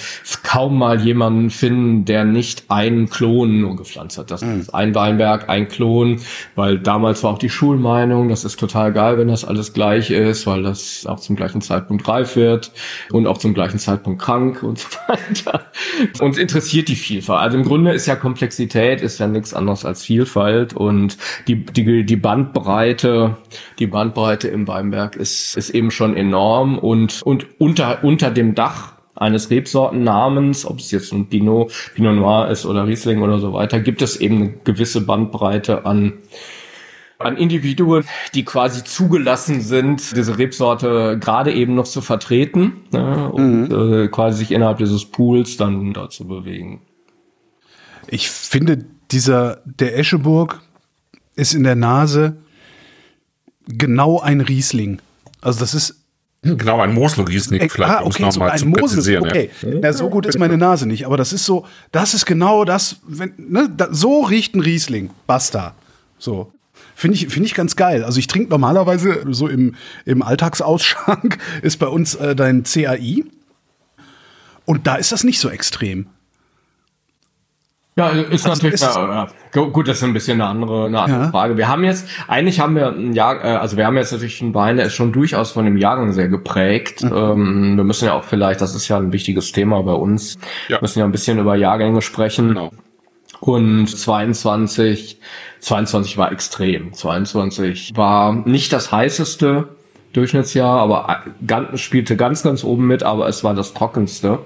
kaum mal jemanden finden, der nicht einen Klon nur gepflanzt hat. Das ist ein Weinberg, ein Klon, weil damals war auch die Schulmeinung, das ist total geil, wenn das alles gleich ist, weil das auch zum gleichen Zeitpunkt reif wird und auch zum gleichen Zeitpunkt krank und so weiter. Uns interessiert die Vielfalt. Also im Grunde ist ja Komplexität ist ja nichts anderes als Vielfalt und die, die, die Bandbreite, die Bandbreite im Weinberg ist, ist eben schon enorm und, und unter, unter dem Dach eines Rebsortennamens, ob es jetzt ein Pinot, Pinot Noir ist oder Riesling oder so weiter, gibt es eben eine gewisse Bandbreite an an Individuen, die quasi zugelassen sind, diese Rebsorte gerade eben noch zu vertreten ne, und äh, quasi sich innerhalb dieses Pools dann da zu bewegen. Ich finde, dieser, der Escheburg ist in der Nase genau ein Riesling. Also das ist Genau, ein Moselriesling vielleicht, ah, um es okay, so nochmal ein zu Mosel. präzisieren. Okay, ja, so gut ist meine Nase nicht, aber das ist so, das ist genau das, wenn, ne, da, so riecht ein Riesling. Basta. So. Finde ich, finde ich ganz geil. Also ich trinke normalerweise so im, im Alltagsausschank ist bei uns äh, dein CAI. Und da ist das nicht so extrem. Ja, ist Also natürlich, ist- ja, ja. gut, das ist ein bisschen eine andere, eine andere Ja. Frage. Wir haben jetzt, eigentlich haben wir ein Jahr, äh, also wir haben jetzt natürlich einen Wein, der ist schon durchaus von dem Jahrgang sehr geprägt. Mhm. Ähm, wir müssen ja auch vielleicht, das ist ja ein wichtiges Thema bei uns, Ja. müssen ja ein bisschen über Jahrgänge sprechen. Genau. Und 22, 22 war extrem. 22 war nicht das heißeste Durchschnittsjahr, aber ganz, spielte ganz, ganz oben mit, aber es war das trockenste.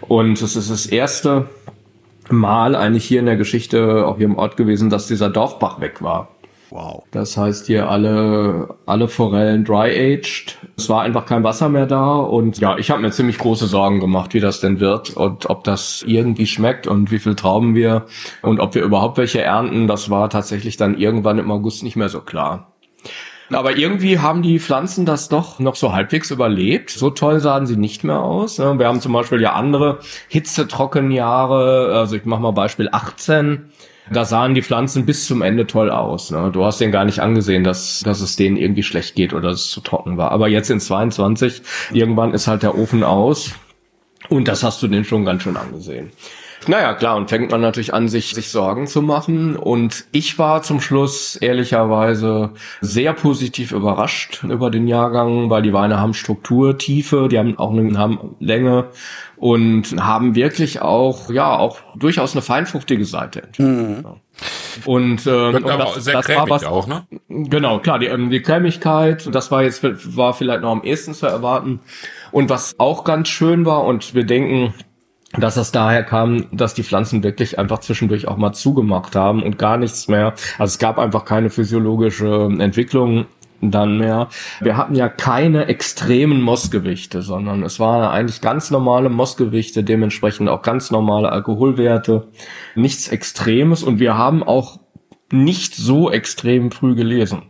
Und es ist das erste Mal eigentlich hier in der Geschichte, auch hier im Ort gewesen, dass dieser Dorfbach weg war. Wow. Das heißt hier alle, alle Forellen dry-aged. Es war einfach kein Wasser mehr da und ja, ich habe mir ziemlich große Sorgen gemacht, wie das denn wird und ob das irgendwie schmeckt und wie viel Trauben wir und ob wir überhaupt welche ernten. Das war tatsächlich dann irgendwann im August nicht mehr so klar. Aber irgendwie haben die Pflanzen das doch noch so halbwegs überlebt. So toll sahen sie nicht mehr aus. ne? Wir haben zum Beispiel ja andere Hitzetrockenjahre. Also ich mache mal Beispiel 18. Da sahen die Pflanzen bis zum Ende toll aus. Ne? Du hast denen gar nicht angesehen, dass, dass es denen irgendwie schlecht geht oder dass es zu trocken war. Aber jetzt in 22, irgendwann ist halt der Ofen aus. Und das hast du denen schon ganz schön angesehen. Naja, klar, und fängt man natürlich an, sich, sich Sorgen zu machen. Und ich war zum Schluss ehrlicherweise sehr positiv überrascht über den Jahrgang, weil die Weine haben Struktur, Tiefe, die haben auch eine haben Länge und haben wirklich auch, ja, auch durchaus eine feinfruchtige Seite. entwickelt. Ja. Und, ähm, und aber das- sehr das war was- auch, ne? Genau, klar, die, ähm, die Cremigkeit, das war jetzt war vielleicht noch am ehesten zu erwarten. Und was auch ganz schön war, und wir denken, dass es daher kam, dass die Pflanzen wirklich einfach zwischendurch auch mal zugemacht haben und gar nichts mehr. Also es gab einfach keine physiologische Entwicklung dann mehr. Wir hatten ja keine extremen Mossgewichte, sondern es waren eigentlich ganz normale Mossgewichte, dementsprechend auch ganz normale Alkoholwerte, nichts Extremes und wir haben auch nicht so extrem früh gelesen.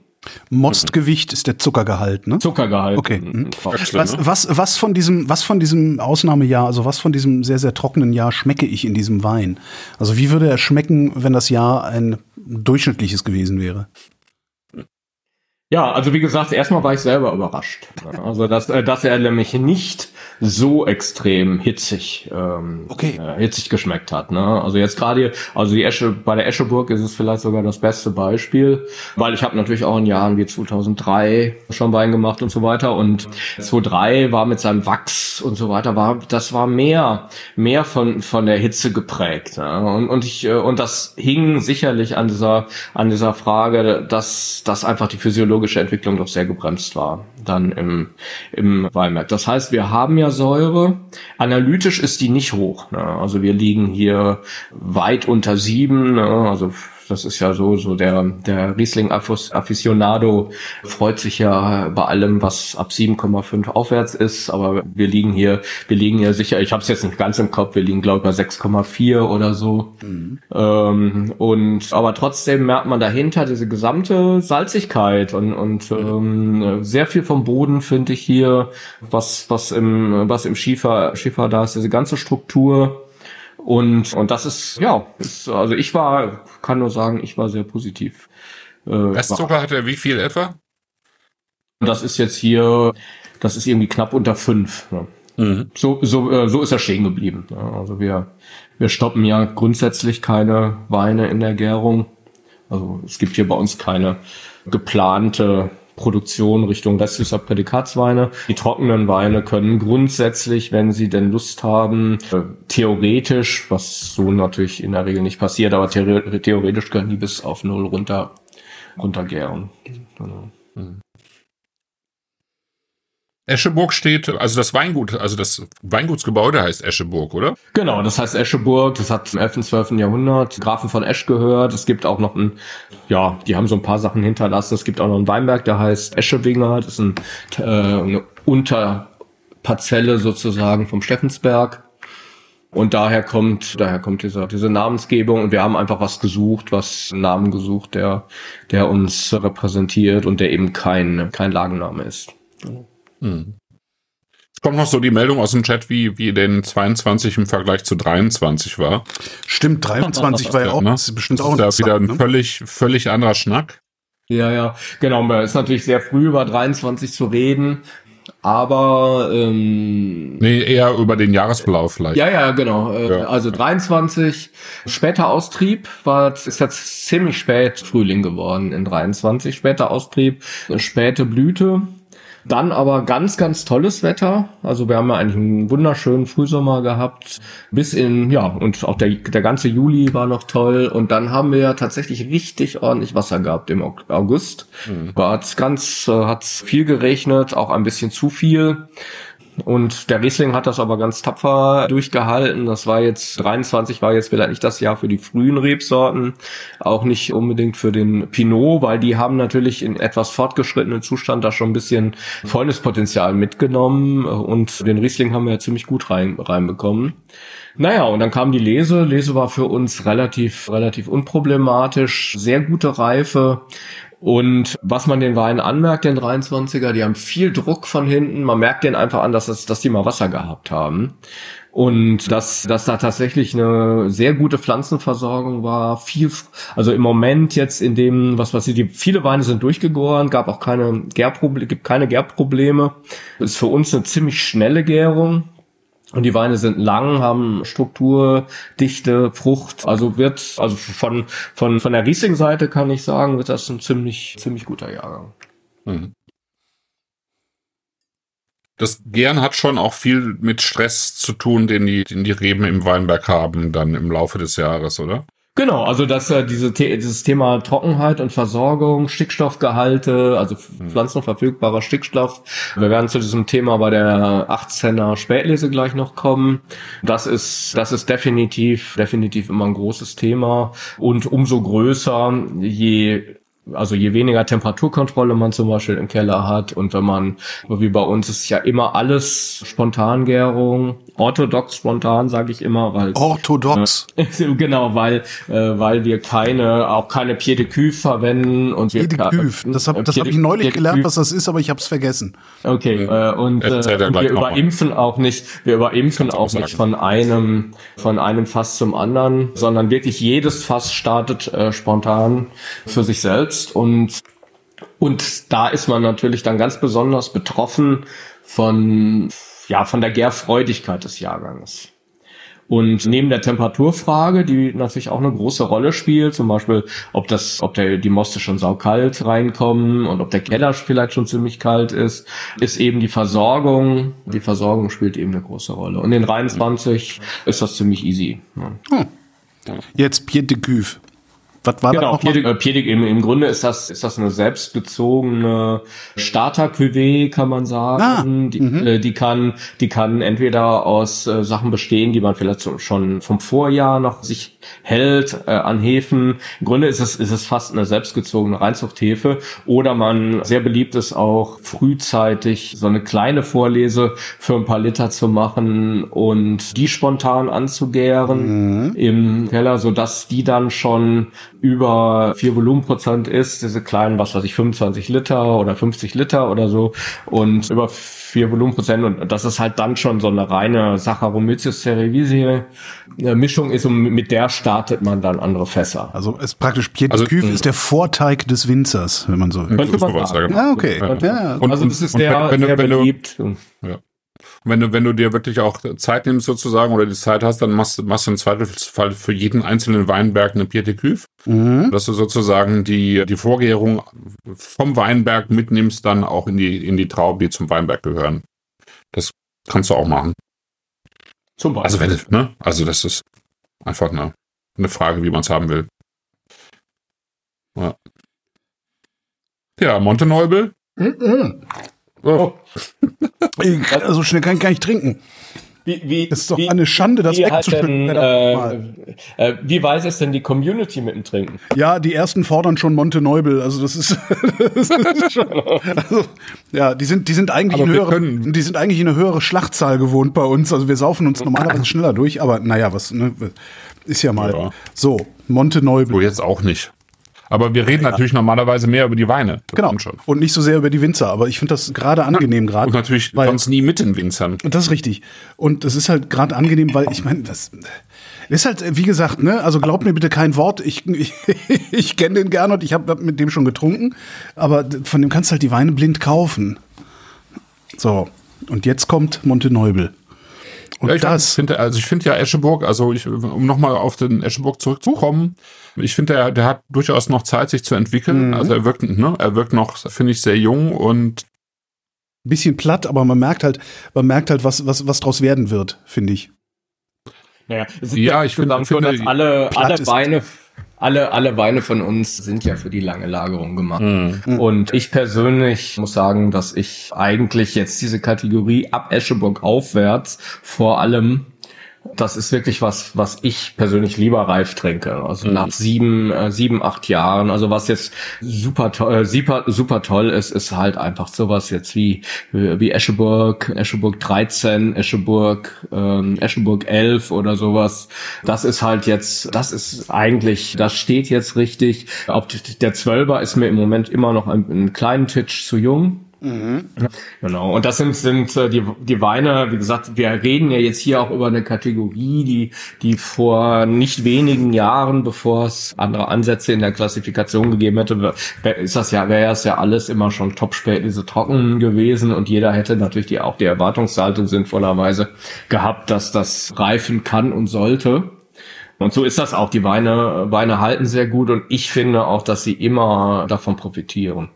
Mostgewicht ist der Zuckergehalt, ne? Zuckergehalt. Okay, mhm. Schlimm, Was, ne? was, was von diesem, was von diesem Ausnahmejahr, also was von diesem sehr, sehr trockenen Jahr schmecke ich in diesem Wein? Also wie würde er schmecken, wenn das Jahr ein durchschnittliches gewesen wäre? Ja, also wie gesagt, erstmal war ich selber überrascht. Also dass, äh, dass er nämlich nicht so extrem hitzig, ähm, Okay. äh, hitzig geschmeckt hat. Ne? Also jetzt gerade, also die Esche, bei der Escheburg ist es vielleicht sogar das beste Beispiel, weil ich habe natürlich auch in Jahren wie 2003 schon Wein gemacht und so weiter und 2003 war mit seinem Wachs und so weiter war, das war mehr, mehr von von der Hitze geprägt. Ne? Und, und ich äh, und das hing sicherlich an dieser an dieser Frage, dass dass einfach die physiologische Entwicklung doch sehr gebremst war dann im im Weinberg. Das heißt, wir haben ja Säure. Analytisch ist die nicht hoch. Ne? Also wir liegen hier weit unter sieben. Ne? Also das ist ja so, so der, der Riesling Aficionado freut sich ja bei allem, was ab 7,5 aufwärts ist. Aber wir liegen hier, wir liegen hier sicher, ich habe es jetzt nicht ganz im Kopf, wir liegen glaube ich bei 6,4 oder so. Ähm, und, aber trotzdem merkt man dahinter diese gesamte Salzigkeit und, und ähm, sehr viel vom Boden finde ich hier, was, was im, was im Schiefer, Schiefer da ist, diese ganze Struktur. Und, und das ist, ja, ist, also ich war, kann nur sagen, ich war sehr positiv. Äh, Restzucker hat er wie viel etwa? das ist jetzt hier, das ist irgendwie knapp unter fünf. Ne? Mhm. So, so, äh, so ist er stehen geblieben. Ne? Also wir, wir stoppen ja grundsätzlich keine Weine in der Gärung. Also es gibt hier bei uns keine geplante Produktion Richtung restlicher Prädikatsweine. Die trockenen Weine können grundsätzlich, wenn sie denn Lust haben, äh, theoretisch, was so natürlich in der Regel nicht passiert, aber theore- theoretisch können die bis auf null runter, runtergären. Genau. Escheburg steht, also das Weingut, also das Weingutsgebäude heißt Escheburg, oder? Genau, das heißt Escheburg, das hat im 11., und 12. Jahrhundert Grafen von Esch gehört. Es gibt auch noch ein, ja, die haben so ein paar Sachen hinterlassen. Es gibt auch noch einen Weinberg, der heißt Eschewinger. Das ist ein, äh, eine Unterparzelle sozusagen vom Steffensberg. Und daher kommt, daher kommt diese, diese Namensgebung. Und wir haben einfach was gesucht, was einen Namen gesucht, der, der uns repräsentiert und der eben kein, kein Lagenname ist. Es kommt noch so die Meldung aus dem Chat, wie, wie denn 22 im Vergleich zu 23 war. Stimmt, 23 war ja auch, ne? das ist bestimmt Das auch ist ja wieder ein ne? völlig, völlig anderer Schnack. Ja, ja, genau. Es ist natürlich sehr früh über 23 zu reden, aber ähm, Nee, eher über den Jahresverlauf vielleicht. ja, ja, genau. Äh, Ja. Also 23 später Austrieb war ist jetzt ziemlich spät Frühling geworden in 23 später Austrieb, äh, späte Blüte. Dann aber ganz, ganz tolles Wetter. Also wir haben ja eigentlich einen wunderschönen Frühsommer gehabt. Bis in, ja, und auch der, der ganze Juli war noch toll. Und dann haben wir ja tatsächlich richtig ordentlich Wasser gehabt im Au- August. War hat's ganz, äh, hat's viel geregnet, auch ein bisschen zu viel. Und der Riesling hat das aber ganz tapfer durchgehalten. Das war jetzt, 23 war jetzt vielleicht nicht das Jahr für die frühen Rebsorten, auch nicht unbedingt für den Pinot, weil die haben natürlich in etwas fortgeschrittenen Zustand da schon ein bisschen Fäulnispotenzial mitgenommen und den Riesling haben wir ja ziemlich gut rein, reinbekommen. Naja, und dann kam die Lese. Lese war für uns relativ, relativ unproblematisch, sehr gute Reife. Und was man den Weinen anmerkt, den 23er, die haben viel Druck von hinten. Man merkt den einfach an, dass, das, dass die mal Wasser gehabt haben. Und dass, dass da tatsächlich eine sehr gute Pflanzenversorgung war. Viel, also im Moment jetzt in dem, was weiß ich, die, viele Weine sind durchgegoren, gab auch keine Gärprobleme, gibt keine Gärprobleme. Ist für uns eine ziemlich schnelle Gärung. Und die Weine sind lang, haben Struktur, Dichte, Frucht. Also wird, also von, von, von der Riesling-Seite kann ich sagen, wird das ein ziemlich, ziemlich guter Jahrgang. Mhm. Das Gären hat schon auch viel mit Stress zu tun, den die, den die Reben im Weinberg haben, dann im Laufe des Jahres, oder? Genau, also dass äh, diese The dieses Thema Trockenheit und Versorgung, Stickstoffgehalte, also pflanzenverfügbarer Stickstoff. Wir werden zu diesem Thema bei der 18er Spätlese gleich noch kommen. Das ist das ist definitiv definitiv immer ein großes Thema und umso größer, je also je weniger Temperaturkontrolle man zum Beispiel im Keller hat und wenn man, wie bei uns ist ja immer alles Spontangärung, orthodox spontan, sage ich immer, weil Orthodox. genau, weil äh, weil wir keine auch keine Pied de Cuve verwenden und wir Pied. Das habe das hab ich neulich gelernt, was das ist, aber ich habe es vergessen. Okay, äh, und, äh, und wir überimpfen auch nicht, wir überimpfen auch nicht von einem von einem Fass zum anderen, sondern wirklich jedes Fass startet äh, spontan für sich selbst und und da ist man natürlich dann ganz besonders betroffen von ja von der Gärfreudigkeit des Jahrgangs. Und neben der Temperaturfrage, die natürlich auch eine große Rolle spielt, zum Beispiel, ob das, ob der, die Moste schon saukalt reinkommen und ob der Keller vielleicht schon ziemlich kalt ist, ist eben die Versorgung. Die Versorgung spielt eben eine große Rolle. Und in 23 ist das ziemlich easy. Ja. Jetzt Pied de Cuve. Was war Genau, das? Piedig, äh, Piedig im, im Grunde ist das, ist das eine selbstgezogene Starter-Cuvée, kann man sagen. Ah, die, äh, die kann, die kann entweder aus äh, Sachen bestehen, die man vielleicht so, schon vom Vorjahr noch sich hält äh, an Hefen. Im Grunde ist es, ist es fast eine selbstgezogene Reinzuchthefe. Oder man, sehr beliebt ist auch frühzeitig so eine kleine Vorlese für ein paar Liter zu machen und die spontan anzugären im Keller, so dass die dann schon über vier Volumenprozent ist, diese kleinen, was weiß ich, 25 Liter oder 50 Liter oder so und über vier Volumenprozent und das ist halt dann schon so eine reine Saccharomyces cerevisiae äh, Mischung ist und mit der startet man dann andere Fässer. Also ist praktisch Pied Also- de Cuve ist der Vorteig des Winzers, wenn man so will. Könnte man sowas sagen. sagen. Ah, okay. Ja. Ja. Und- also das ist und sehr, wenn du- sehr wenn du- beliebt. Und wenn du, wenn du dir wirklich auch Zeit nimmst sozusagen oder die Zeit hast, dann machst, du- machst du im Zweifelsfall für jeden einzelnen Weinberg eine Pied de Cuve, Mhm. dass du sozusagen die, die Vorgärung vom Weinberg mitnimmst, dann auch in die, in die Trauben, die zum Weinberg gehören. Das kannst du auch machen. Zum Beispiel. Also wenn, ne? Also das ist einfach eine, eine Frage, wie man es haben will. Ja, ja Monteneubel. Oh, Ich- Also schnell kann ich gar nicht trinken. wie, wie, Das ist doch wie, eine Schande, das wegzuschütten. denn, verdammt äh, äh, wie weiß es denn die Community mit dem Trinken? Ja, die ersten fordern schon Monteneubel. Also das ist, das ist schon, also, ja, die sind, die sind eigentlich eine höhere, können- die sind eigentlich eine höhere Schlachtzahl gewohnt bei uns. Also wir saufen uns normalerweise schneller durch, aber naja, was, ne, ist ja mal Ja. so. Monteneubel. so jetzt auch nicht. Aber wir reden natürlich normalerweise mehr über die Weine. Das Genau. Und nicht so sehr über die Winzer, aber ich finde das gerade angenehm gerade. Und natürlich weil- sonst nie mit den Winzern. Das ist richtig. Und das ist halt gerade angenehm, weil ich meine, das ist halt, wie gesagt, ne, also glaubt mir bitte kein Wort. Ich, ich, ich kenne den gerne und ich habe mit dem schon getrunken, aber von dem kannst du halt die Weine blind kaufen. So, und jetzt kommt Monteneubel. Und Ja, ich das, finde, also ich finde ja Escheburg, also ich, um nochmal auf den Escheburg zurückzukommen, ich finde, der, der hat durchaus noch Zeit, sich zu entwickeln. Mhm. Also er wirkt, ne, er wirkt noch, finde ich, sehr jung und bisschen platt, aber man merkt halt, man merkt halt, was, was, was draus werden wird, finde ich. Naja, es ist Ja, ich finde- finde, alle, alle Weine, alle, alle Weine von uns sind ja für die lange Lagerung gemacht. Mhm. Und ich persönlich muss sagen, dass ich eigentlich jetzt diese Kategorie ab Escheburg aufwärts vor allem das ist wirklich was, was ich persönlich lieber reif trinke. Also Mhm. nach sieben, äh, sieben, acht Jahren. Also was jetzt super toll, äh, super, super toll ist, ist halt einfach sowas jetzt wie, wie Escheburg, Escheburg 13, Escheburg, ähm, Escheburg 11 oder sowas. Das ist halt jetzt, das ist eigentlich, das steht jetzt richtig. Auf der Zwölfer ist mir im Moment immer noch ein, einen kleinen Titch zu jung. Genau. Und das sind, sind äh, die, die Weine, wie gesagt, wir reden ja jetzt hier auch über eine Kategorie, die, die vor nicht wenigen Jahren, bevor es andere Ansätze in der Klassifikation gegeben hätte, ist das ja, wäre es ja alles immer schon Top-Spätlese trocken gewesen und jeder hätte natürlich die, auch die Erwartungshaltung sinnvollerweise gehabt, dass das reifen kann und sollte. Und so ist das auch. Die Weine, Weine halten sehr gut und ich finde auch, dass sie immer davon profitieren.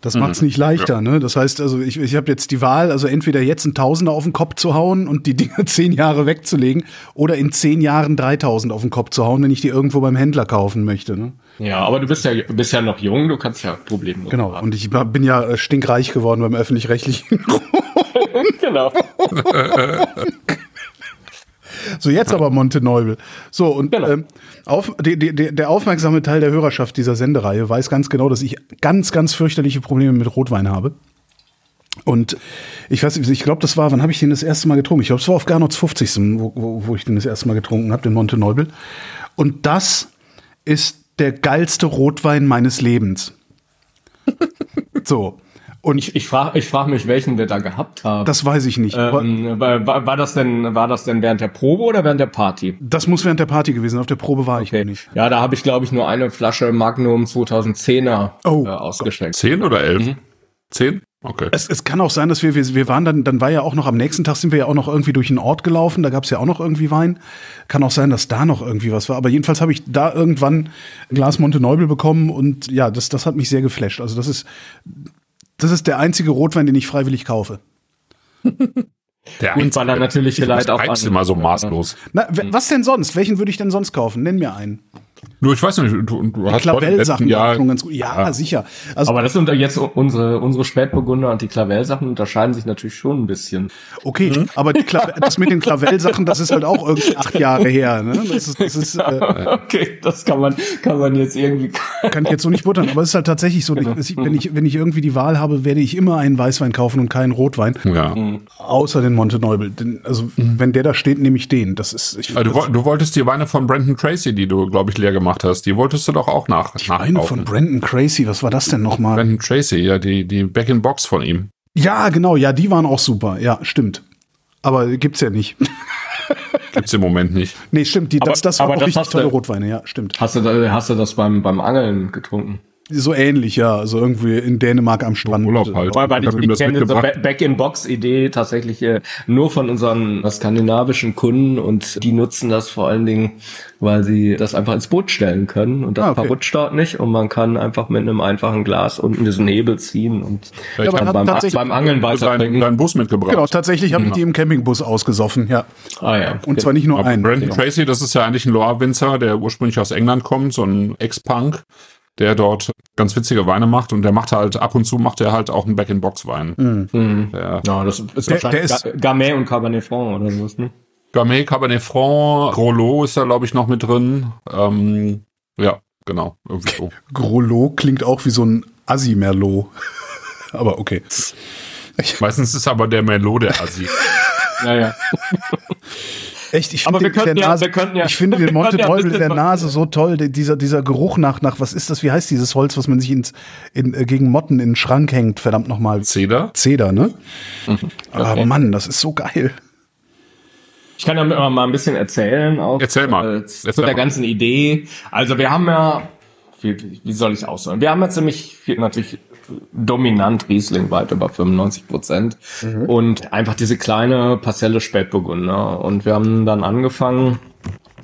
Das macht's nicht leichter, ne? Das heißt, also ich, ich habe jetzt die Wahl, also entweder jetzt ein Tausender auf den Kopf zu hauen und die Dinger zehn Jahre wegzulegen oder in zehn Jahren 3000 auf den Kopf zu hauen, wenn ich die irgendwo beim Händler kaufen möchte, ne? Ja, aber du bist ja, bist ja noch jung, du kannst ja problemlos. Genau. haben. Und ich bin ja äh, stinkreich geworden beim öffentlich-rechtlichen. genau. So, jetzt aber Monteneubel. So, und Genau. ähm, auf, die, die, der aufmerksame Teil der Hörerschaft dieser Sendereihe weiß ganz genau, dass ich ganz, ganz fürchterliche Probleme mit Rotwein habe. Und ich weiß, ich glaube, das war, wann habe ich den das erste Mal getrunken? Ich glaube, es war auf Garnots 50. Wo, wo, wo ich den das erste Mal getrunken habe, den Monteneubel. Und das ist der geilste Rotwein meines Lebens. so. Und Ich, ich frage ich frag mich, welchen wir da gehabt haben. das weiß ich nicht. ähm, war, war, das denn, war das denn während der Probe oder während der Party? das muss während der Party gewesen sein. Auf der Probe war ich noch nicht. Ja, da habe ich, glaube ich, nur eine Flasche Magnum 2010er Oh. äh, ausgeschenkt. Zehn oder elf? Mhm. Zehn? Okay. Es, es kann auch sein, dass wir, wir, wir waren dann, dann war ja auch noch am nächsten Tag sind wir ja auch noch irgendwie durch einen Ort gelaufen, da gab es ja auch noch irgendwie Wein. Kann auch sein, dass da noch irgendwie was war. Aber jedenfalls habe ich da irgendwann ein Glas Monteneubel bekommen und ja, das, das hat mich sehr geflasht. Also das ist, das ist der einzige Rotwein, den ich freiwillig kaufe. Der Und weil er natürlich vielleicht auch an- immer so maßlos. Na, was denn sonst? Welchen würde ich denn sonst kaufen? Nenn mir einen. Nur ich weiß nicht, du, du hast Klavell-Sachen schon ganz gut. Ja, sicher. Also, Aber das sind jetzt unsere, unsere Spätburgunder und die Klavell-Sachen unterscheiden sich natürlich schon ein bisschen. okay, Mhm. aber die Kla das mit den Klavell-Sachen, das ist halt auch irgendwie acht Jahre her. Ne? Das ist, das ist äh, Okay, das kann man, kann man jetzt irgendwie. kann ich jetzt so nicht buttern, aber es ist halt tatsächlich so, ich, wenn, ich, wenn ich irgendwie die Wahl habe, werde ich immer einen Weißwein kaufen und keinen Rotwein, Ja. außer den Monteneubel. Den, also wenn der da steht, nehme ich den. Das ist ich, Also, du, du wolltest die Weine von Brandon Tracy, die du, glaube ich, leer gemacht hast, die wolltest du doch auch nach, eine nachkaufen. von Brandon Crazy, was war das denn nochmal? Brandon Tracy, ja, die, die Back-in-Box von ihm. Ja, genau, ja, die waren auch super. Ja, stimmt. Aber gibt's ja nicht. Gibt's im Moment nicht. nee, stimmt, die, Aber- das, das waren aber auch das richtig hast du- tolle Rotweine, ja, stimmt. Hast du, hast du das beim, beim Angeln getrunken? So ähnlich, ja, also irgendwie in Dänemark am Strand. Urlaub halt. Weil, weil Ich ich, ich das kenne diese Back-in-Box-Idee tatsächlich äh, nur von unseren skandinavischen Kunden und die nutzen das vor allen Dingen, weil sie das einfach ins Boot stellen können und das Ah, okay. verrutscht dort nicht und man kann einfach mit einem einfachen Glas unten diesen Hebel ziehen und Ja, ich aber dann hat beim, tatsächlich- beim Angeln weiter Deinen, Bus mitgebracht. Genau, tatsächlich habe ich die im Campingbus ausgesoffen, ja. Ah ja. Und zwar nicht nur Aber einen. Brandon Tracy, das ist ja eigentlich ein Loire-Winzer, der ursprünglich aus England kommt, so ein Ex-Punk, der dort ganz witzige Weine macht und der macht halt, ab und zu macht er halt auch einen Back-in-Box-Wein. Mhm. Der Ja, das ist Der- wahrscheinlich der ist- Ga- Gamay und Cabernet Franc oder sowas, ne? Gamay, Cabernet Franc, Grolot ist da, glaube ich, noch mit drin. Ähm, ja, genau, irgendwie so. Grolot klingt auch wie so ein Assi-Merlot. aber okay. Meistens ist aber der Merlot der Assi. Ja, ja. Echt, ich Aber finde den, ja- ja- ich finde den ein Monteneubel bisschen der Nase so toll, dieser, dieser Geruch nach, nach, was ist das, wie heißt dieses Holz, was man sich ins, in, äh, gegen Motten in den Schrank hängt, verdammt nochmal. Zeder? Zeder, ne? Aber Okay. Mann, das ist so geil. Ich kann ja mal mal ein bisschen erzählen. Auch, Erzähl mal. Äh, zu Erzähl der mal. ganzen Idee. Also wir haben ja, wie, wie soll ich ausholen? Wir haben ja ziemlich viel, natürlich dominant Riesling, weit über 95 Prozent. Und einfach diese kleine Parzelle Spätburgunder. Und wir haben dann angefangen,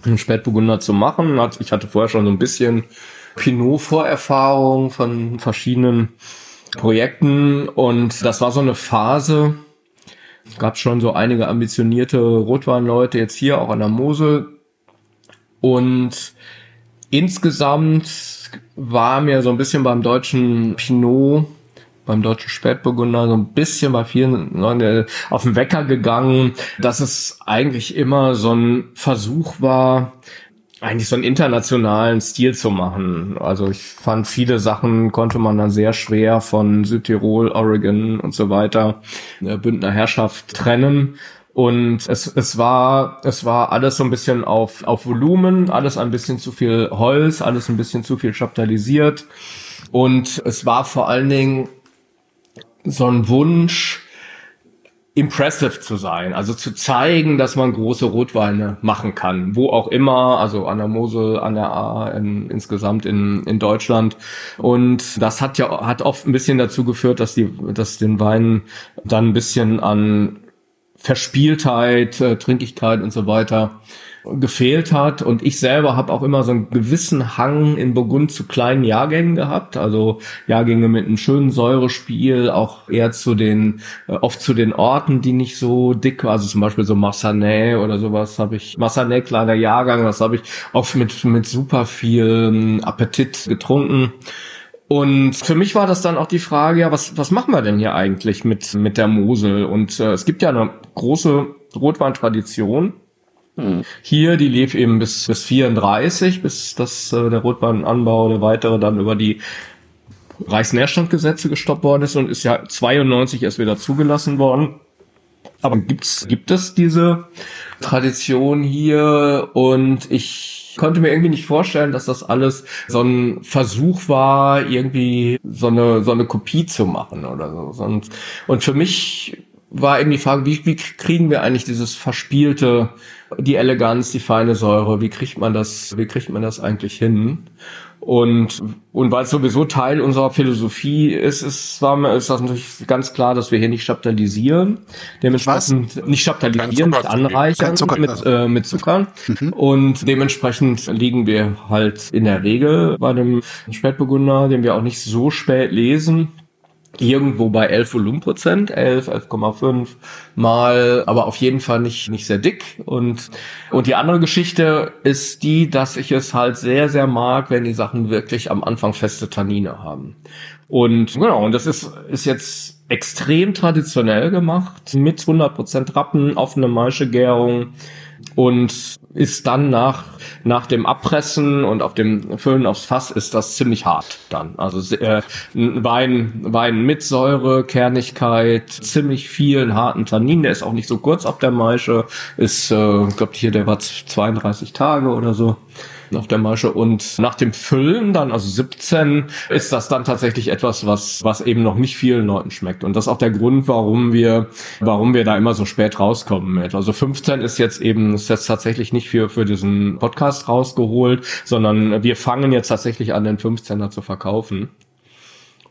einen Spätburgunder zu machen. Ich hatte vorher schon so ein bisschen Pinot-Vorerfahrung von verschiedenen Projekten. Und das war so eine Phase, gab schon so einige ambitionierte Rotweinleute jetzt hier auch an der Mosel. Und insgesamt war mir so ein bisschen beim deutschen Pinot, beim deutschen Spätburgunder so ein bisschen bei vielen Leuten auf den Wecker gegangen, dass es eigentlich immer so ein Versuch war, eigentlich so einen internationalen Stil zu machen. Also ich fand viele Sachen konnte man dann sehr schwer von Südtirol, Oregon und so weiter, äh, Bündner Herrschaft trennen. Und es, es war, es war alles so ein bisschen auf, auf Volumen, alles ein bisschen zu viel Holz, alles ein bisschen zu viel chaptalisiert. Und es war vor allen Dingen so ein Wunsch, impressive zu sein, also zu zeigen, dass man große Rotweine machen kann, wo auch immer, also an der Mosel, an der A, in, insgesamt in, in Deutschland. Und das hat ja hat oft ein bisschen dazu geführt, dass die, dass den Weinen dann ein bisschen an Verspieltheit, äh, Trinkigkeit und so weiter gefehlt hat. Und ich selber habe auch immer so einen gewissen Hang in Burgund zu kleinen Jahrgängen gehabt. Also Jahrgänge mit einem schönen Säurespiel, auch eher zu den, äh, oft zu den Orten, die nicht so dick waren. Also zum Beispiel so Massanet oder sowas habe ich, Massanet, kleiner Jahrgang, das habe ich oft mit, mit super viel ähm, Appetit getrunken. Und für mich war das dann auch die Frage, ja, was, was machen wir denn hier eigentlich mit, mit der Mosel? Und äh, es gibt ja eine große Rotweintradition. Hier, die lief eben bis, bis 34, bis das, äh, der Rotweinanbau, der weitere dann über die Reichsnährstandgesetze gestoppt worden ist und ist ja 92 erst wieder zugelassen worden. Aber gibt's, gibt es diese Tradition hier und ich konnte mir irgendwie nicht vorstellen, dass das alles so ein Versuch war, irgendwie so eine, so eine Kopie zu machen oder so. Und, und für mich war eben die Frage, wie, wie kriegen wir eigentlich dieses verspielte, die Eleganz, die feine Säure, wie kriegt man das, wie kriegt man das eigentlich hin? Und, und weil es sowieso Teil unserer Philosophie ist, ist, war mir, ist das natürlich ganz klar, dass wir hier nicht chaptalisieren. Dementsprechend nicht Kein nicht Zucker zugeben. anreichern Zucker, mit, also. äh, mit Zuckern. Und dementsprechend liegen wir halt in der Regel bei dem Spätburgunder, den wir auch nicht so spät lesen, irgendwo bei 11 Volumenprozent, 11, 11,5 mal, aber auf jeden Fall nicht, nicht sehr dick. Und, und die andere Geschichte ist die, dass ich es halt sehr, sehr mag, wenn die Sachen wirklich am Anfang feste Tannine haben. Und genau, und das ist, ist jetzt extrem traditionell gemacht, mit 100% Rappen, offene Maischegärung und ist dann nach, nach dem Abpressen und auf dem Füllen aufs Fass ist das ziemlich hart dann. Also äh, ein Wein, Wein mit Säure, Kernigkeit, ziemlich vielen harten Tannin. Der ist auch nicht so kurz auf der Maische. Ist, äh, glaube hier, der war 32 Tage oder so auf der Maische und nach dem Füllen dann, also 17, ist das dann tatsächlich etwas, was, was eben noch nicht vielen Leuten schmeckt. Und das ist auch der Grund, warum wir, warum wir da immer so spät rauskommen mit. Also 15 ist jetzt eben, ist jetzt tatsächlich nicht für, für diesen Podcast rausgeholt, sondern wir fangen jetzt tatsächlich an, den 15er zu verkaufen.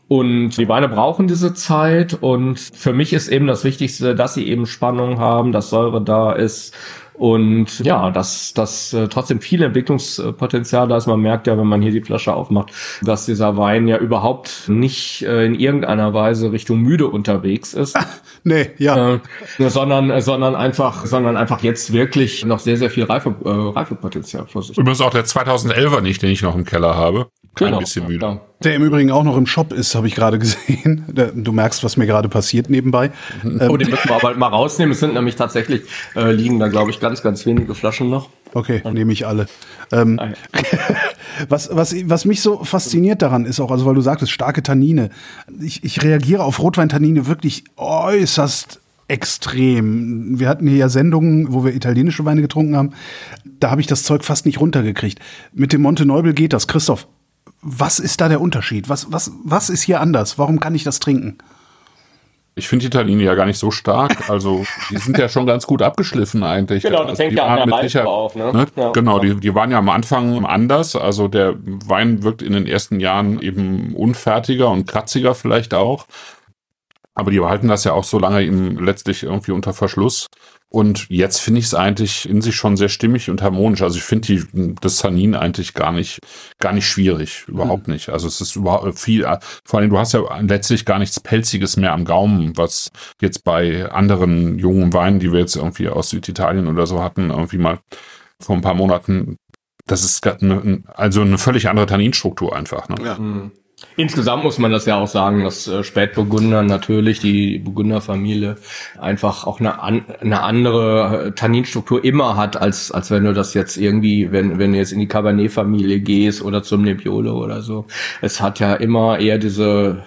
Und die Weine brauchen diese Zeit und für mich ist eben das Wichtigste, dass sie eben Spannung haben, dass Säure da ist und ja, dass, dass äh, trotzdem viel Entwicklungspotenzial da ist. Man merkt ja, wenn man hier die Flasche aufmacht, dass dieser Wein ja überhaupt nicht äh, in irgendeiner Weise Richtung müde unterwegs ist. Nee, ja. Äh, sondern, äh, sondern einfach, sondern einfach jetzt wirklich noch sehr, sehr viel Reife, äh, Reifepotenzial vor sich. Übrigens auch der 2011er nicht, den ich noch im Keller habe. Genau, bisschen ja, müde. Der im Übrigen auch noch im Shop ist, habe ich gerade gesehen. Du merkst, was mir gerade passiert nebenbei. Ähm, Oh, den müssen wir aber mal rausnehmen. Es sind nämlich tatsächlich, äh, liegen da, glaube ich, ganz, ganz wenige Flaschen noch. Okay, nehme ich alle. Ähm, Ah, ja. was, was, was mich so fasziniert daran ist auch, also weil du sagtest, starke Tannine. Ich, ich reagiere auf Rotweintannine wirklich äußerst extrem. Wir hatten hier ja Sendungen, wo wir italienische Weine getrunken haben. Da habe ich das Zeug fast nicht runtergekriegt. Mit dem Monte Neubel geht das. Christoph, was ist da der Unterschied? Was, was, was ist hier anders? Warum kann ich das trinken? Ich finde die Tannine ja gar nicht so stark. Also die sind ja schon ganz gut abgeschliffen eigentlich. Genau, das also, hängt die ja an waren der mit Reife auf, ne? Ne? Ja. Genau, die, die waren ja am Anfang anders. Also der Wein wirkt in den ersten Jahren eben unfertiger und kratziger vielleicht auch. Aber die behalten das ja auch so lange eben letztlich irgendwie unter Verschluss. Und jetzt finde ich es eigentlich in sich schon sehr stimmig und harmonisch. Also ich finde die das Tannin eigentlich gar nicht gar nicht schwierig, überhaupt nicht. Also es ist überhaupt viel. Vor allem du hast ja letztlich gar nichts pelziges mehr am Gaumen, was jetzt bei anderen jungen Weinen, die wir jetzt irgendwie aus Süditalien oder so hatten, irgendwie mal vor ein paar Monaten. Das ist grad eine, also eine völlig andere Tanninstruktur einfach. Ne? Mhm. Insgesamt muss man das ja auch sagen, dass äh, Spätburgunder natürlich, die Burgunderfamilie, einfach auch eine, an, eine andere äh, Tanninstruktur immer hat, als, als wenn du das jetzt irgendwie, wenn, wenn du jetzt in die Cabernet-Familie gehst oder zum Nebbiolo oder so. Es hat ja immer eher diese,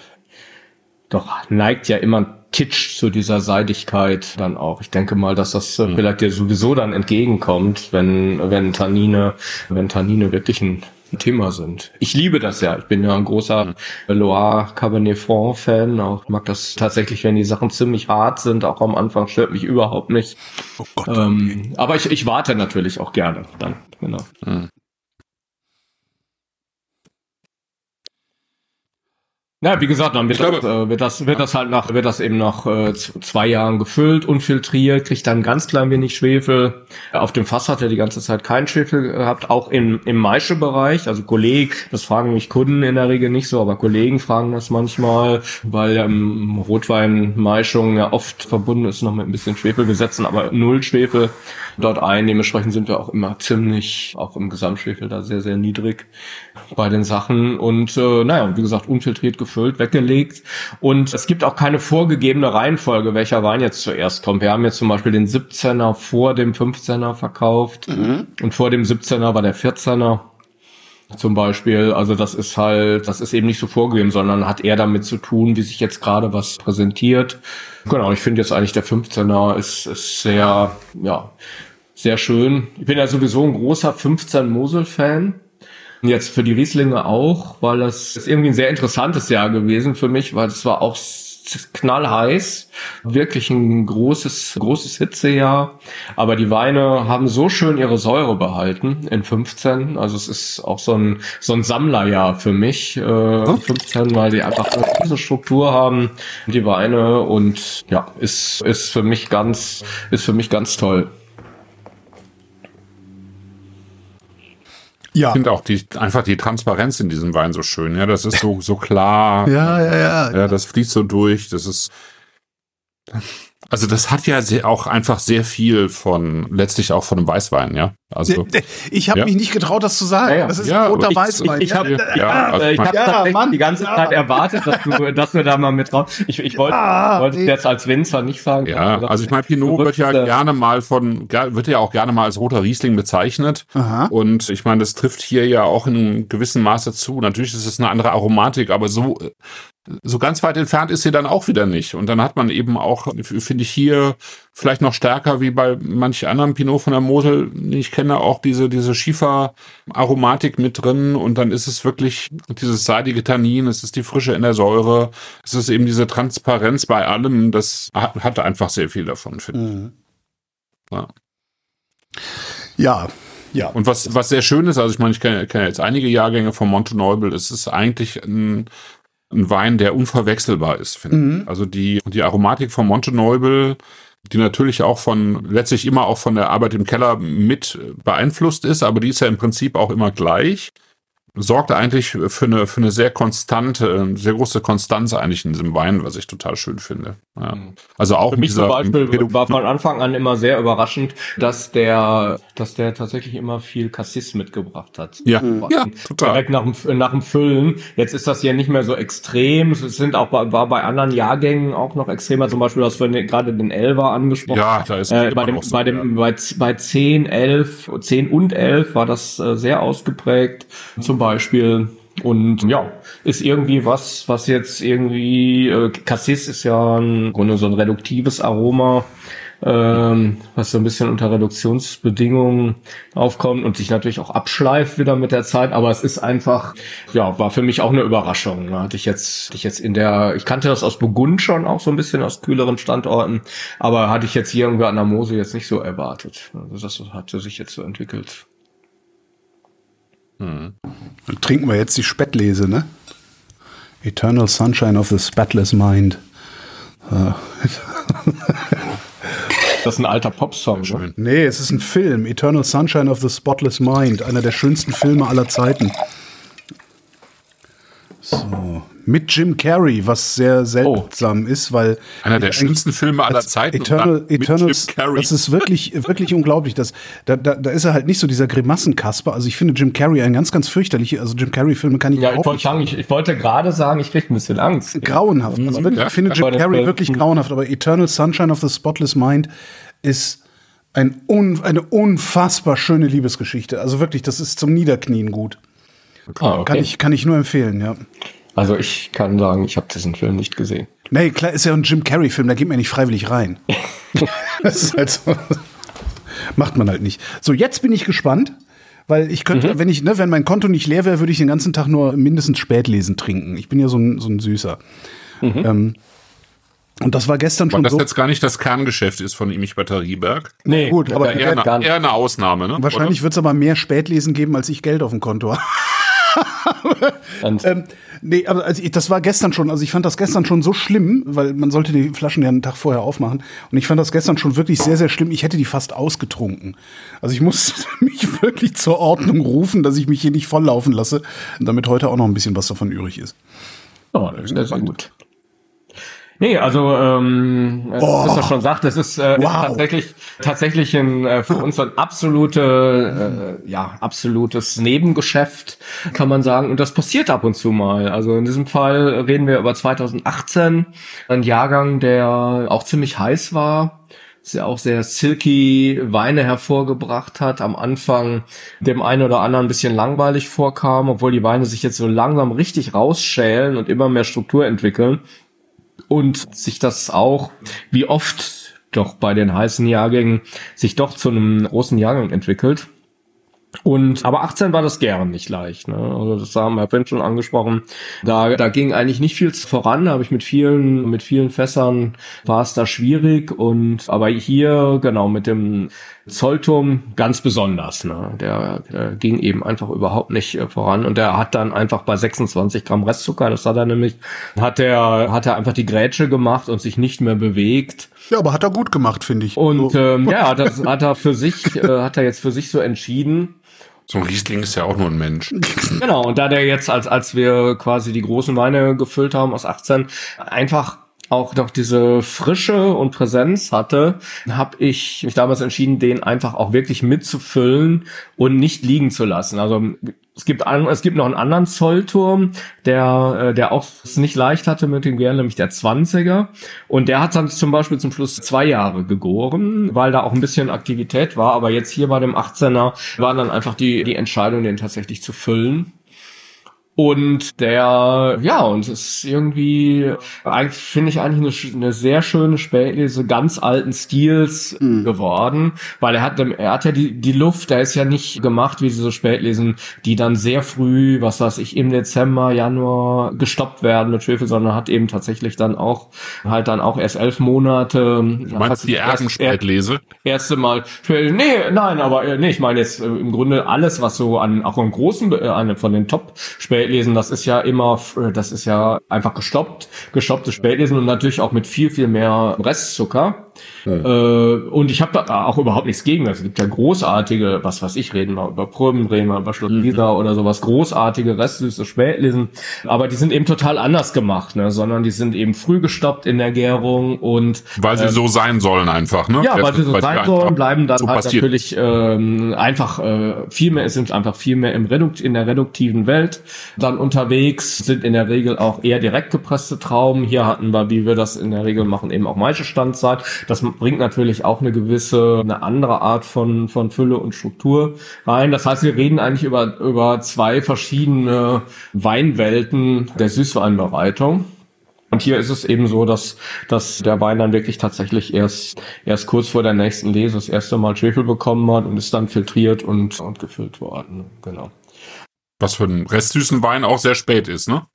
doch neigt ja immer ein Titsch zu dieser Seidigkeit dann auch. Ich denke mal, dass das äh, vielleicht dir sowieso dann entgegenkommt, wenn, wenn Tannine, wenn Tannine wirklich ein Thema sind. Ich liebe das ja. Ich bin ja ein großer Loire Cabernet Franc Fan. Auch ich mag das tatsächlich, wenn die Sachen ziemlich hart sind. Auch am Anfang stört mich überhaupt nicht. Oh Gott. Ähm, aber ich, ich warte natürlich auch gerne dann. Genau. Ja, wie gesagt, dann wird, das, äh, wird das wird das halt nach wird das eben nach äh, zwei Jahren gefüllt, unfiltriert, kriegt dann ganz klein wenig Schwefel. Auf dem Fass hat er die ganze Zeit keinen Schwefel gehabt, auch im im Maische-Bereich. Also Kollegen, das fragen mich Kunden in der Regel nicht so, aber Kollegen fragen das manchmal, weil ähm, Rotwein-Maischung ja oft verbunden ist noch mit ein bisschen Schwefel. Wir setzen aber null Schwefel dort ein. Dementsprechend sind wir auch immer ziemlich, auch im Gesamtschwefel da sehr sehr niedrig bei den Sachen und äh, naja, wie gesagt, unfiltriert gefüllt, weggelegt und es gibt auch keine vorgegebene Reihenfolge, welcher Wein jetzt zuerst kommt. Wir haben jetzt zum Beispiel den 17er vor dem 15er verkauft und vor dem 17er war der 14er zum Beispiel. Also das ist halt, das ist eben nicht so vorgegeben, sondern hat eher damit zu tun, wie sich jetzt gerade was präsentiert. Genau, ich finde jetzt eigentlich der 15er ist, ist sehr, ja, sehr schön. Ich bin ja sowieso ein großer 15 Mosel-Fan. Jetzt für die Rieslinge auch, weil das ist irgendwie ein sehr interessantes Jahr gewesen für mich, weil es war auch knallheiß, wirklich ein großes, großes Hitzejahr. Aber die Weine haben so schön ihre Säure behalten in 15. Also es ist auch so ein, so ein Sammlerjahr für mich, äh, 15, weil die einfach eine riesen Struktur haben, die Weine und ja, ist, ist für mich ganz, ist für mich ganz toll. Ja. Ich finde auch die, einfach die Transparenz in diesem Wein so schön. Ja, das ist so, so klar. Ja, ja, ja. Ja, das fließt so durch. Das ist, also das hat ja sehr, auch einfach sehr viel von, letztlich auch von einem Weißwein, ja. Also, Ich habe Ja. mich nicht getraut, das zu sagen. Ja, ja. Das ist Ja, ein roter ich- Weißwein. ich- ich hab- ja, also ich habe Ja, tatsächlich Mann, die ganze ja. Zeit erwartet, dass du, dass du da mal mit drauf. Ich, ich wollte, Ja, wollte es nee. jetzt als Winzer nicht sagen. Ja, gesagt, also ich meine, Pinot wird ja äh, gerne mal von, wird ja auch gerne mal als roter Riesling bezeichnet. Aha. Und ich meine, das trifft hier ja auch in einem gewissen Maße zu. Natürlich ist es eine andere Aromatik, aber so, so ganz weit entfernt ist sie dann auch wieder nicht. Und dann hat man eben auch, finde ich hier vielleicht noch stärker wie bei manch anderen Pinot von der Mosel, ich kenne, auch diese, diese Schiefer-Aromatik mit drin. Und dann ist es wirklich dieses seidige Tannin, es ist die Frische in der Säure, es ist eben diese Transparenz bei allem. Das hat, einfach sehr viel davon, finde ich. Mhm. Ja. Ja, ja. Und was, was sehr schön ist, also ich meine, ich kenne, kenne jetzt einige Jahrgänge von Monte Neubel, es ist eigentlich ein, ein Wein, der unverwechselbar ist, finde Mhm. ich. Also die, die Aromatik von Monte Neubel, die natürlich auch von, letztlich immer auch von der Arbeit im Keller mit beeinflusst ist, aber die ist ja im Prinzip auch immer gleich, sorgt eigentlich für eine, für eine sehr konstante, sehr große Konstanz eigentlich in diesem Wein, was ich total schön finde. Ja. Also auch Für mich zum Beispiel war von Anfang an immer sehr überraschend, dass der, dass der tatsächlich immer viel Cassis mitgebracht hat. ja, ja, total. Direkt nach dem, nach dem Füllen. Jetzt ist das hier nicht mehr so extrem. Es sind auch bei, war bei anderen Jahrgängen auch noch extremer. Zum Beispiel, hast du gerade den Elva angesprochen. Ja, da ist Äh, bei dem, so, bei dem, bei, bei 10, 11, 10 und 11 war das äh, sehr ausgeprägt. Zum Beispiel. Und ja, ist irgendwie was, was jetzt irgendwie, äh, Cassis ist ja im Grunde so ein reduktives Aroma, ähm, was so ein bisschen unter Reduktionsbedingungen aufkommt und sich natürlich auch abschleift wieder mit der Zeit. Aber es ist einfach, ja, war für mich auch eine Überraschung. Da hatte ich jetzt, hatte ich jetzt in der, ich kannte das aus Burgund schon auch so ein bisschen aus kühleren Standorten, aber hatte ich jetzt hier irgendwie an der Mose jetzt nicht so erwartet. Also das hatte sich jetzt so entwickelt. Dann trinken wir jetzt die Spätlese, ne? Eternal Sunshine of the Spatless Mind. Das ist ein alter Popsong. Ne? Nee, es ist ein Film. Eternal Sunshine of the Spotless Mind. Einer der schönsten Filme aller Zeiten. So. Mit Jim Carrey, was sehr seltsam ist, weil. Einer der schönsten Filme aller Zeiten. und Eternal, Eternals, Jim Carrey. das ist wirklich, wirklich unglaublich. Das, da, da, da ist er halt nicht so dieser Grimassenkasper. Also ich finde Jim Carrey ein ganz, ganz fürchterlich. Also Jim Carrey-Filme kann ich Ja, ich überhaupt wollte nicht sagen, ich, ich wollte gerade sagen, ich krieg ein bisschen Angst. grauenhaft. Also wirklich, Ja. ich finde Jim Carrey wirklich grauenhaft, aber Eternal Sunshine of the Spotless Mind ist ein un, eine unfassbar schöne Liebesgeschichte. Also wirklich, das ist zum Niederknien gut. Ah, okay. Kann ich, kann ich nur empfehlen, ja. Also ich kann sagen, ich habe diesen Film nicht gesehen. Nee, klar, ist ja ein Jim Carrey-Film, da geht man ja nicht freiwillig rein. das ist halt so. Macht man halt nicht. So, jetzt bin ich gespannt, weil ich könnte, Mhm. wenn ich, ne, wenn mein Konto nicht leer wäre, würde ich den ganzen Tag nur mindestens Spätlesen trinken. Ich bin ja so ein, so ein Süßer. Mhm. Ähm, und das war gestern Weil schon das so. jetzt gar nicht das Kerngeschäft ist von Imich Batterieberg. Nee, Gut, aber ja, Eher, gar eine, eher eine Ausnahme, ne? Wahrscheinlich wird es aber mehr Spätlesen geben, als ich Geld auf dem Konto habe. Und, Ähm, nee, aber also ich, das war gestern schon, also ich fand das gestern schon so schlimm, weil man sollte die Flaschen ja einen Tag vorher aufmachen. Und ich fand das gestern schon wirklich sehr, sehr schlimm. Ich hätte die fast ausgetrunken. Also ich muss mich wirklich zur Ordnung rufen, dass ich mich hier nicht volllaufen lasse, damit heute auch noch ein bisschen was davon übrig ist. oh, das ist sehr gut. Nee, also ähm, oh. was er schon sagt, das ist, äh, ist Wow. tatsächlich tatsächlich ein, äh, für uns ein absolute, äh, ja absolutes Nebengeschäft, kann man sagen. Und das passiert ab und zu mal. Also in diesem Fall reden wir über 2018, ein Jahrgang, der auch ziemlich heiß war. sehr auch sehr silky Weine hervorgebracht hat, am Anfang dem einen oder anderen ein bisschen langweilig vorkam, obwohl die Weine sich jetzt so langsam richtig rausschälen und immer mehr Struktur entwickeln und sich das auch, wie oft doch bei den heißen Jahrgängen, sich doch zu einem großen Jahrgang entwickelt. Und aber 18 war das gern nicht leicht. Ne? Also das haben wir vorhin schon angesprochen. Da, da ging eigentlich nicht viel voran. Da habe ich mit vielen, mit vielen Fässern war es da schwierig. Und aber hier genau mit dem Zollturm ganz besonders. Ne? Der, der ging eben einfach überhaupt nicht äh, voran. Und der hat dann einfach bei 26 Gramm Restzucker, das hat er nämlich, hat er hat er einfach die Grätsche gemacht und sich nicht mehr bewegt. Ja, aber hat er gut gemacht, finde ich. Und So. ähm, ja, das hat er für sich, äh, hat er jetzt für sich so entschieden. So ein Riesling ist ja auch nur ein Mensch. Genau, und da der jetzt, als, als wir quasi die großen Weine gefüllt haben aus 18, einfach auch noch diese Frische und Präsenz hatte, habe ich mich damals entschieden, den einfach auch wirklich mitzufüllen und nicht liegen zu lassen. Also es gibt an, es gibt noch einen anderen Zollturm, der äh, der auch es nicht leicht hatte mit dem Gern, nämlich der 20er. Und der hat dann zum Beispiel zum Schluss zwei Jahre gegoren, weil da auch ein bisschen Aktivität war. Aber jetzt hier bei dem 18er war dann einfach die die Entscheidung, den tatsächlich zu füllen. Und der, ja, und es ist irgendwie, eigentlich finde ich eigentlich eine, eine sehr schöne Spätlese ganz alten Stils geworden, weil er hat, er hat ja die, die Luft, der ist ja nicht gemacht wie diese Spätlesen, die dann sehr früh, was weiß ich, im Dezember, Januar gestoppt werden mit Schwefel, sondern hat eben tatsächlich dann auch, halt dann auch erst elf Monate. Du meinst die Ergenspätlese? erste Mal. Nee, nein, aber äh, nee, ich meine jetzt äh, im Grunde alles, was so an auch an großen äh, an, von den Top Spätlesen, das ist ja immer, äh, das ist ja einfach gestoppt, gestoppte Spätlesen und natürlich auch mit viel viel mehr Restzucker. Äh, und ich habe da auch überhaupt nichts gegen. Es gibt ja großartige, was weiß ich, reden wir über wir über Schloss Lisa oder sowas, großartige restsüße Spätlesen. Aber die sind eben total anders gemacht, ne? sondern die sind eben früh gestoppt in der Gärung und Weil sie so sein sollen einfach, ne? Ja, weil Jetzt- sie so weil sein sollen, bleiben dann so halt passiert. natürlich ähm, einfach äh, viel mehr, sind einfach viel mehr im Redukt, in der reduktiven Welt dann unterwegs, sind in der Regel auch eher direkt gepresste Trauben. Hier hatten wir, wie wir das in der Regel machen, eben auch Maischestandzeit. Das bringt natürlich auch eine gewisse, eine andere Art von, von Fülle und Struktur rein. Das heißt, wir reden eigentlich über, über zwei verschiedene Weinwelten der Süßweinbereitung. Und hier ist es eben so, dass, dass der Wein dann wirklich tatsächlich erst, erst kurz vor der nächsten Lese das erste Mal Schwefel bekommen hat und ist dann filtriert und, und gefüllt worden. Genau. Was für einen restsüßen Wein auch sehr spät ist, ne?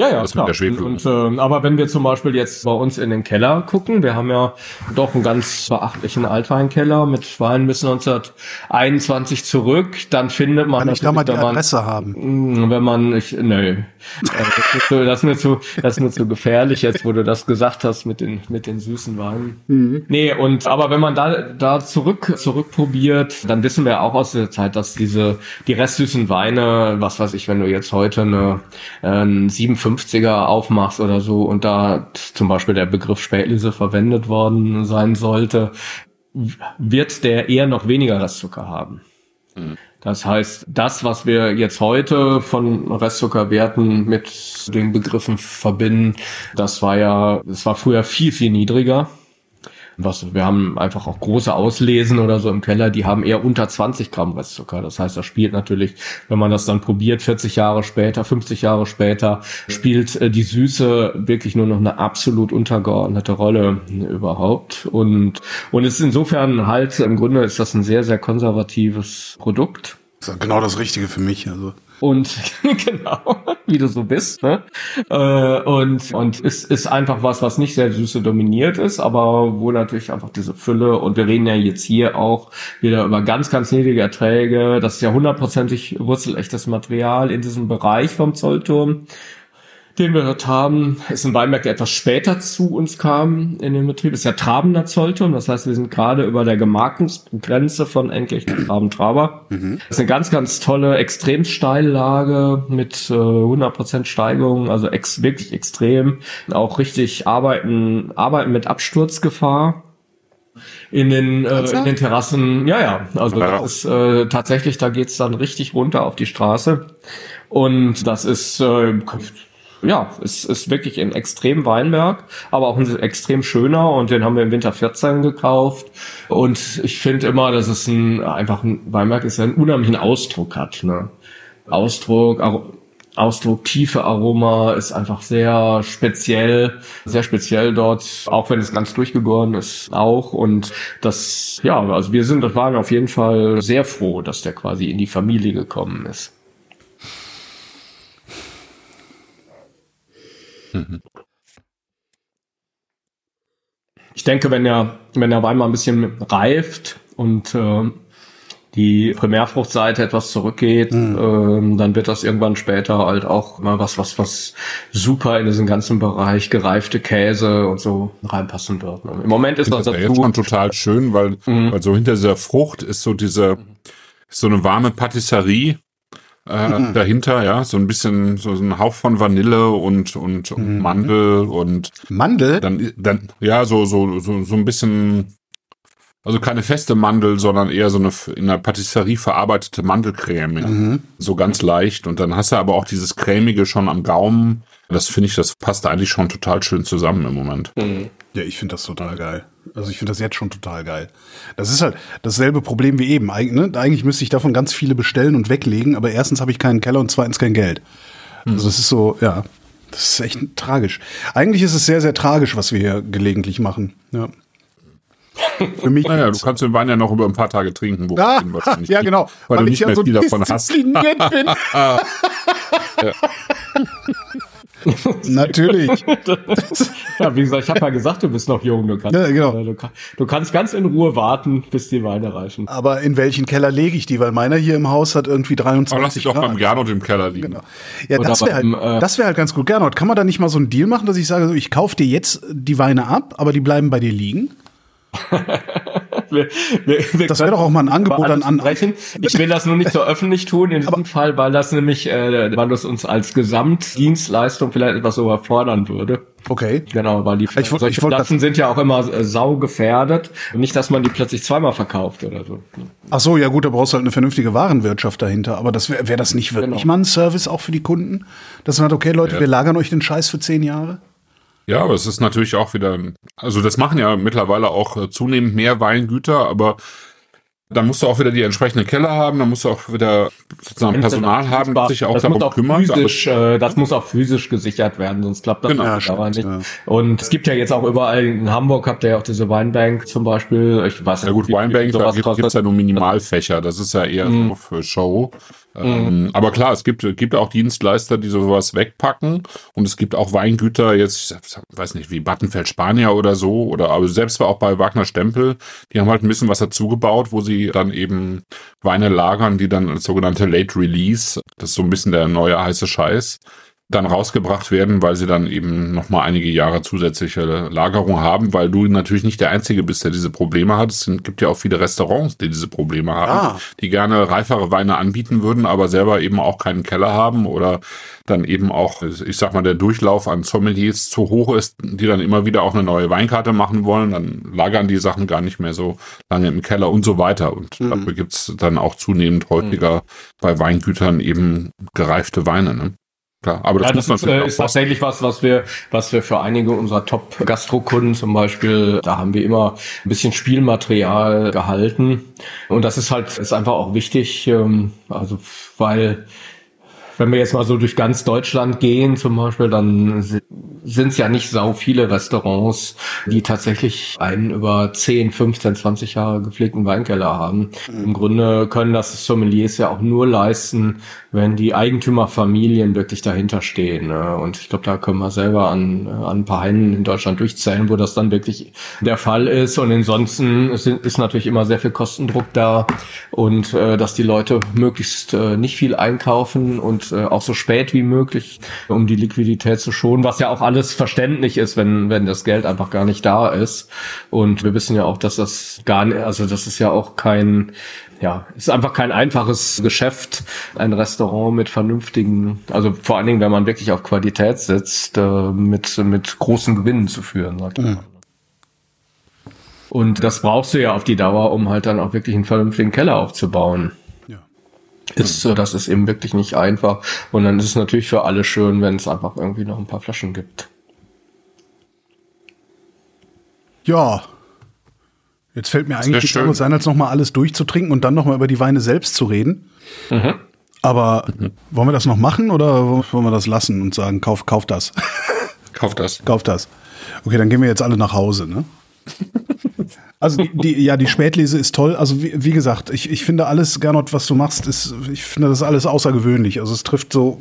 Ja, ja, das klar. Und, und, äh, aber wenn wir zum Beispiel jetzt bei uns in den Keller gucken, wir haben ja doch einen ganz beachtlichen Altweinkeller mit Wein bis 1921 zurück, dann findet man... Kann ich da mal die man, Adresse haben? Mm, wenn man... Ich, nö. Äh, das, ist so, das, ist mir zu, das ist mir zu gefährlich jetzt, wo du das gesagt hast mit den, mit den süßen Weinen. Mhm. Nee, und aber wenn man da, da zurück, zurück probiert, dann wissen wir auch aus der Zeit, dass diese, die restsüßen Weine, was weiß ich, wenn du jetzt heute eine äh, 47 50er aufmachst oder so und da zum Beispiel der Begriff Spätlese verwendet worden sein sollte, wird der eher noch weniger Restzucker haben. Mhm. Das heißt, das, was wir jetzt heute von Restzuckerwerten mit den Begriffen verbinden, das war ja, das war früher viel, viel niedriger. Was, wir haben einfach auch große Auslesen oder so im Keller, die haben eher unter 20 Gramm Restzucker. Das heißt, das spielt natürlich, wenn man das dann probiert, 40 Jahre später, 50 Jahre später, spielt äh, die Süße wirklich nur noch eine absolut untergeordnete Rolle überhaupt. Und, und es ist insofern halt, im Grunde ist das ein sehr, sehr konservatives Produkt. Das ist genau das Richtige für mich. Also. Und genau, wie du so bist. Ne? Äh, und und es ist einfach was, was nicht sehr süße dominiert ist, aber wo natürlich einfach diese Fülle, und wir reden ja jetzt hier auch wieder über ganz, ganz niedrige Erträge. Das ist ja hundertprozentig wurzelechtes Material in diesem Bereich vom Zollturm den wir dort haben, ist ein Weinberg, der etwas später zu uns kam in den Betrieb. Ist ja Trabener Zollturm. Das heißt, wir sind gerade über der Gemarkungsgrenze von endlich Traben-Traber. Das ist eine ganz, ganz tolle, extrem steile Lage mit äh, 100% Steigung, also ex wirklich extrem. Auch richtig arbeiten, arbeiten mit Absturzgefahr in den, äh, in den Terrassen. Ja, ja. Also Ja. das ist äh, tatsächlich, da geht's dann richtig runter auf die Straße. Und das ist äh, ja, es ist wirklich ein extrem Weinberg, aber auch ein extrem schöner und den haben wir im Winter 14 gekauft. Und ich finde immer, dass es ein einfach ein Weinberg ist, der einen unheimlichen Ausdruck hat. Ne? Ausdruck, Ar Ausdruck, tiefe Aroma ist einfach sehr speziell, sehr speziell dort, auch wenn es ganz durchgegoren ist auch. Und das, ja, also wir sind, das waren auf jeden Fall sehr froh, dass der quasi in die Familie gekommen ist. Ich denke, wenn der, wenn der Wein mal ein bisschen reift und äh, die Primärfruchtseite etwas zurückgeht, ähm, dann wird das irgendwann später halt auch mal was, was, was super in diesen ganzen Bereich gereifte Käse und so reinpassen wird. Ne? Im Moment ist Das ja jetzt dazu. schon total schön, weil, weil so hinter dieser Frucht ist so diese, ist so eine warme Patisserie äh, dahinter, ja, so ein bisschen, so ein Hauch von Vanille und, und, und Mandel und Mandel? dann, dann, ja, so, so, so, so ein bisschen, also keine feste Mandel, sondern eher so eine in der Patisserie verarbeitete Mandelcreme. Ja. So ganz leicht. Und dann hast du aber auch dieses cremige schon am Gaumen. Das finde ich, das passt eigentlich schon total schön zusammen im Moment. Ja, ich finde das total geil. Also ich finde das jetzt schon total geil. Das ist halt dasselbe Problem wie eben. Eig ne? Eigentlich müsste ich davon ganz viele bestellen und weglegen, aber erstens habe ich keinen Keller und zweitens kein Geld. Also es ist so, ja, das ist echt tragisch. Eigentlich ist es sehr, sehr tragisch, was wir hier gelegentlich machen. Ja. Für mich. Naja, du kannst den Wein ja noch über ein paar Tage trinken, wo Ah, ihn wahrscheinlich ja, genau. Weil, du ich nicht ja mehr so viel davon hast. bin. Natürlich. Ja, wie gesagt, ich habe ja gesagt, du bist noch jung. Du kannst, Ja, genau. du, kann- du kannst ganz in Ruhe warten, bis die Weine reichen. Aber in welchen Keller lege ich die? Weil meiner hier im Haus hat irgendwie 23 Aber lass dich doch beim Gernot im Keller liegen. Genau. Ja, Oder das wäre halt, äh, das wär halt ganz gut. Gernot, kann man da nicht mal so einen Deal machen, dass ich sage, so, ich kaufe dir jetzt die Weine ab, aber die bleiben bei dir liegen? Wir, wir, wir Das wär können doch auch mal ein Angebot an- an- sprechen. Ich will das nur nicht so öffentlich tun in diesem Fall, weil das nämlich, äh, weil das uns als Gesamtdienstleistung vielleicht etwas überfordern würde. Okay. Genau, weil die Ich solche ich Flaschen sind ja auch immer äh, saugefährdet. Nicht, dass man die plötzlich zweimal verkauft oder so. Ach so, ja gut, da brauchst du halt eine vernünftige Warenwirtschaft dahinter. Aber das wäre wär das nicht wirklich Genau. mal ein Service auch für die Kunden? Dass man sagt, okay, Leute, wir lagern euch den Scheiß für zehn Jahre? Ja, aber es ist natürlich auch wieder, also das machen ja mittlerweile auch äh, zunehmend mehr Weingüter, aber dann musst du auch wieder die entsprechenden Keller haben, dann musst du auch wieder sozusagen Personal haben, das sich auch das darum muss auch kümmert. Physisch, äh, das muss auch physisch gesichert werden, sonst klappt das Genau. auch Ja, dauernd nicht. stimmt, Und es gibt ja jetzt auch überall in Hamburg habt ihr ja auch diese Weinbank zum Beispiel. Ich weiß Ja gut, Winebank, wie da gibt es ja nur Minimalfächer, das ist ja eher Mhm. so für Show. Ähm, aber klar, es gibt, gibt auch Dienstleister, die sowas wegpacken. Und es gibt auch Weingüter, jetzt, ich weiß nicht, wie Battenfeld Spanier oder so, oder aber selbst auch bei Wagner Stempel, die haben halt ein bisschen was dazugebaut, wo sie dann eben Weine lagern, die dann als sogenannte Late Release, das ist so ein bisschen der neue heiße Scheiß, dann rausgebracht werden, weil sie dann eben noch mal einige Jahre zusätzliche Lagerung haben, weil du natürlich nicht der Einzige bist, der diese Probleme hat. Es gibt ja auch viele Restaurants, die diese Probleme haben, Ah. die gerne reifere Weine anbieten würden, aber selber eben auch keinen Keller haben oder dann eben auch, ich sag mal, der Durchlauf an Sommeliers zu hoch ist, die dann immer wieder auch eine neue Weinkarte machen wollen, dann lagern die Sachen gar nicht mehr so lange im Keller und so weiter. Und Mhm. dafür gibt's dann auch zunehmend häufiger bei Weingütern eben gereifte Weine. Ne? Klar, aber das Ja, das muss ist, äh, auch ist tatsächlich was, was wir, was wir für einige unserer Top-Gastrokunden zum Beispiel, da haben wir immer ein bisschen Spielmaterial gehalten. Und das ist halt, ist einfach auch wichtig, ähm, also, weil, wenn wir jetzt mal so durch ganz Deutschland gehen zum Beispiel, dann sind es ja nicht sau viele Restaurants, die tatsächlich einen über 10, 15, 20 Jahre gepflegten Weinkeller haben. Im Grunde können das Sommeliers ja auch nur leisten, wenn die Eigentümerfamilien wirklich dahinter stehen. ne? Und ich glaube, da können wir selber an, an ein paar Händen in Deutschland durchzählen, wo das dann wirklich der Fall ist. Und ansonsten ist, ist natürlich immer sehr viel Kostendruck da und äh, dass die Leute möglichst äh, nicht viel einkaufen und äh, auch so spät wie möglich, um die Liquidität zu schonen, was ja auch alles verständlich ist, wenn, wenn das Geld einfach gar nicht da ist. Und wir wissen ja auch, dass das gar nicht, also das ist ja auch kein, ja, ist einfach kein einfaches Geschäft, ein Restaurant mit vernünftigen, also vor allen Dingen, wenn man wirklich auf Qualität setzt, äh, mit, mit großen Gewinnen zu führen, sagt man. Und das brauchst du ja auf die Dauer, um halt dann auch wirklich einen vernünftigen Keller aufzubauen. Ja. Ist, das ist eben wirklich nicht einfach. Und dann ist es natürlich für alle schön, wenn es einfach irgendwie noch ein paar Flaschen gibt. Ja. Jetzt fällt mir eigentlich nichts anderes ein, als nochmal alles durchzutrinken und dann nochmal über die Weine selbst zu reden. Aber wollen wir das noch machen oder wollen wir das lassen und sagen, kauf, kauf das? Kauf das. kauf das. Okay, dann gehen wir jetzt alle nach Hause, ne? Also die, die, ja, die Spätlese ist toll. Also wie, wie gesagt, ich, ich finde alles, Gernot, was du machst, ist, ich finde das alles außergewöhnlich. Also es trifft so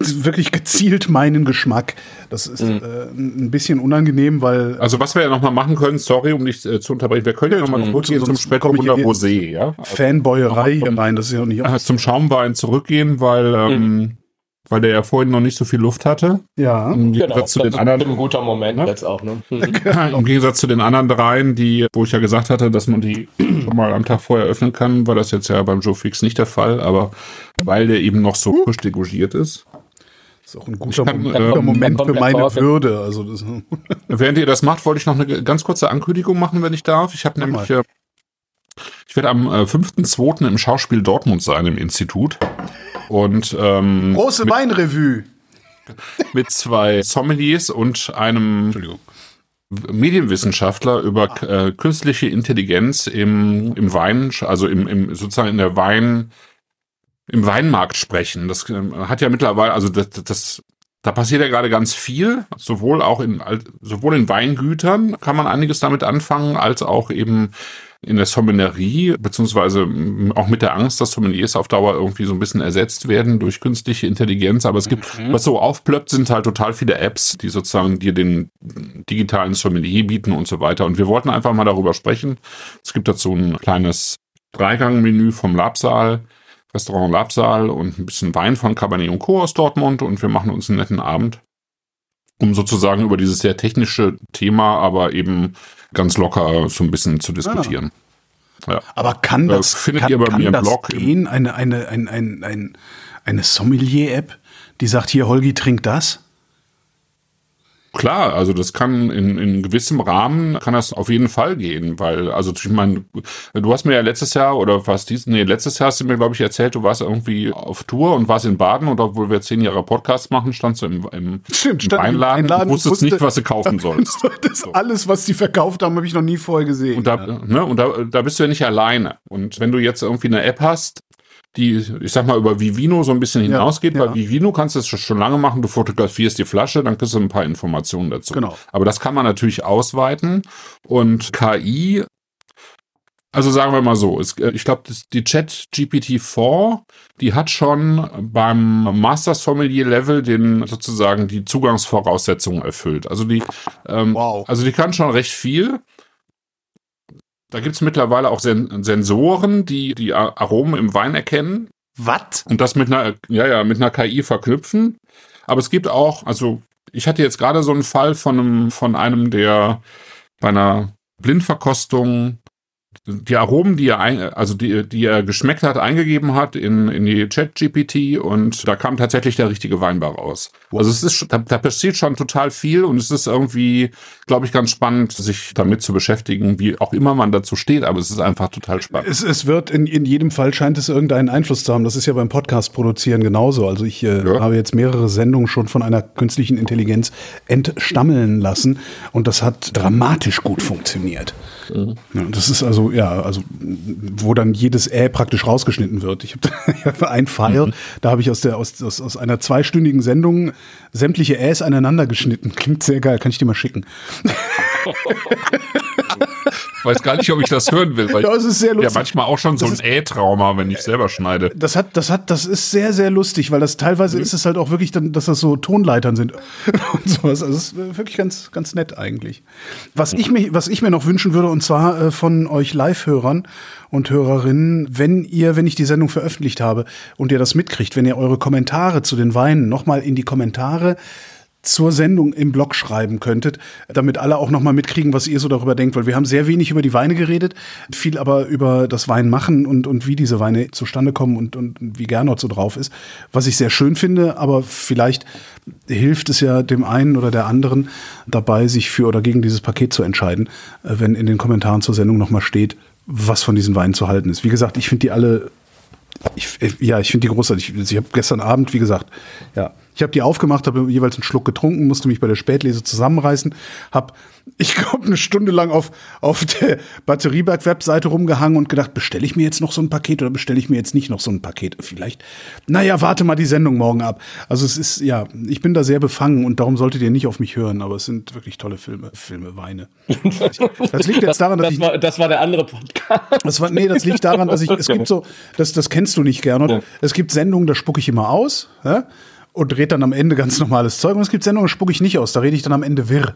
wirklich gezielt meinen Geschmack. Das ist äh, ein bisschen unangenehm, weil Also was wir ja nochmal machen können, sorry, um dich äh, zu unterbrechen, wir können ja nochmal zurückgehen zum komm ich Spätburgunder Rosé, ja? Fanboyerei hier rein, das ist ja nicht Äh, zum Schaumwein zurückgehen, weil, ähm, weil der ja vorhin noch nicht so viel Luft hatte. Ja. Im Gegensatz zu das den ist anderen, ein guter Moment Ne? jetzt auch. Ne? Hm. im Gegensatz zu den anderen dreien, die, wo ich ja gesagt hatte, dass man die schon mal am Tag vorher öffnen kann, war das jetzt ja beim Joe Fix nicht der Fall, aber weil der eben noch so frisch degorgiert ist. Ist auch ein guter, kann, Moment, äh, guter Moment für meine Torte. Würde. Also das, Während ihr das macht, wollte ich noch eine ganz kurze Ankündigung machen, wenn ich darf. Ich habe nämlich, äh, ich werde am äh, 5.2. im Schauspiel Dortmund sein, im Institut. Und ähm, große Weinrevue. mit zwei Sommeliers und einem. Medienwissenschaftler über äh, künstliche Intelligenz im, im Wein, also im, im sozusagen in der Wein, im Weinmarkt sprechen. Das ähm, hat ja mittlerweile, also das, das da passiert ja gerade ganz viel, sowohl auch in sowohl in Weingütern kann man einiges damit anfangen, als auch eben in der Sommelerie, beziehungsweise mm, auch mit der Angst, dass Sommeliers auf Dauer irgendwie so ein bisschen ersetzt werden durch künstliche Intelligenz. Aber es gibt, was so aufplöppt, sind halt total viele Apps, die sozusagen dir den digitalen Sommelier bieten und so weiter. Und wir wollten einfach mal darüber sprechen. Es gibt dazu ein kleines Dreigang-Menü vom Labsaal, Restaurant Labsaal und ein bisschen Wein von Cabernet und Co. aus Dortmund und wir machen uns einen netten Abend, um sozusagen über dieses sehr technische Thema, aber eben ganz locker so ein bisschen zu diskutieren. Ja. Aber kann Äh, das, findet kann, ihr bei kann mir im Blog gehen? Eine, eine, ein, ein, ein, eine Sommelier-App, die sagt, hier, Holgi, trink das? Klar, also das kann in, in gewissem Rahmen kann das auf jeden Fall gehen, weil, also ich meine, du hast mir ja letztes Jahr oder was dies, nee, letztes Jahr hast du mir, glaube ich, erzählt, du warst irgendwie auf Tour und warst in Baden und obwohl wir zehn Jahre Podcast machen, standst du im, im, Stimmt, im Weinladen und wusstest wusste- nicht, was du kaufen sollst. Das So. alles, was die verkauft haben, habe ich noch nie vorher gesehen. Und da, ne, und da, da bist du ja nicht alleine. Und wenn du jetzt irgendwie eine App hast, die, ich sag mal, über Vivino so ein bisschen hinausgeht, ja. bei Vivino kannst du es schon lange machen, du fotografierst die Flasche, dann kriegst du ein paar Informationen dazu. Genau. Aber das kann man natürlich ausweiten und KI, also sagen wir mal so, es, äh, ich glaube, die Chat GPT-4, die hat schon beim Master Sommelier Level den sozusagen die Zugangsvoraussetzungen erfüllt. Also die, ähm, Wow. also die kann schon recht viel. Da gibt's mittlerweile auch Sen Sensoren, die die Aromen im Wein erkennen Was? und das mit einer, ja, ja, mit einer KI verknüpfen. Aber es gibt auch, also ich hatte jetzt gerade so einen Fall von einem, von einem, der bei einer Blindverkostung die Aromen, die er, ein, also die, die er geschmeckt hat, eingegeben hat in, in die Chat-GPT und da kam tatsächlich der richtige Wein bei raus. Also es ist, schon- da, da passiert schon total viel und es ist irgendwie, glaube ich, ganz spannend, sich damit zu beschäftigen, wie auch immer man dazu steht, aber es ist einfach total spannend. Es, es wird in, in jedem Fall scheint es irgendeinen Einfluss zu haben. Das ist ja beim Podcast produzieren genauso. Also ich äh, Ja. habe jetzt mehrere Sendungen schon von einer künstlichen Intelligenz entstammeln lassen und das hat dramatisch gut funktioniert. Ja, das ist also ja, also wo dann jedes Ä praktisch rausgeschnitten wird. Ich habe ein File, da habe ich aus der aus, aus, aus einer zweistündigen Sendung sämtliche Äs aneinander geschnitten. Klingt sehr geil, kann ich dir mal schicken. Ich weiß gar nicht, ob ich das hören will, weil Ja, es ist sehr ich ja lustig. manchmal auch schon so Das ein Ä-Trauma, wenn ich selber schneide. Das hat, das hat, das ist sehr, sehr lustig, weil das teilweise ist es halt auch wirklich dann, dass das so Tonleitern sind und sowas. Also es ist wirklich ganz, ganz nett eigentlich. Was ich mir, was ich mir noch wünschen würde, und zwar äh, von euch Live-Hörern und Hörerinnen, wenn ihr, wenn ich die Sendung veröffentlicht habe und ihr das mitkriegt, wenn ihr eure Kommentare zu den Weinen nochmal in die Kommentare zur Sendung im Blog schreiben könntet, damit alle auch noch mal mitkriegen, was ihr so darüber denkt, weil wir haben sehr wenig über die Weine geredet, viel aber über das Weinmachen und, und wie diese Weine zustande kommen und, und wie Gernot so drauf ist, was ich sehr schön finde, aber vielleicht hilft es ja dem einen oder der anderen dabei, sich für oder gegen dieses Paket zu entscheiden, wenn in den Kommentaren zur Sendung noch mal steht, was von diesen Weinen zu halten ist. Wie gesagt, ich finde die alle ich, ja, ich finde die großartig. Ich habe gestern Abend, wie gesagt, ja, ich habe die aufgemacht, habe jeweils einen Schluck getrunken, musste mich bei der Spätlese zusammenreißen, habe, ich glaube, eine Stunde lang auf, auf der Batterieberg-Webseite rumgehangen und gedacht, bestelle ich mir jetzt noch so ein Paket oder bestelle ich mir jetzt nicht noch so ein Paket? Vielleicht, naja, warte mal die Sendung morgen ab. Also es ist, ja, ich bin da sehr befangen und darum solltet ihr nicht auf mich hören, aber es sind wirklich tolle Filme, Filme, Weine. Das liegt jetzt daran, dass Das ich war, das war der andere Podcast. das war, nee, das liegt daran, dass ich, es gibt so, das, das kennst du nicht, Gernot. Ja. Es gibt Sendungen, da spucke ich immer aus, ja, und red dann am Ende ganz normales Zeug. Und es gibt Sendungen, spucke ich nicht aus, da rede ich dann am Ende wirr.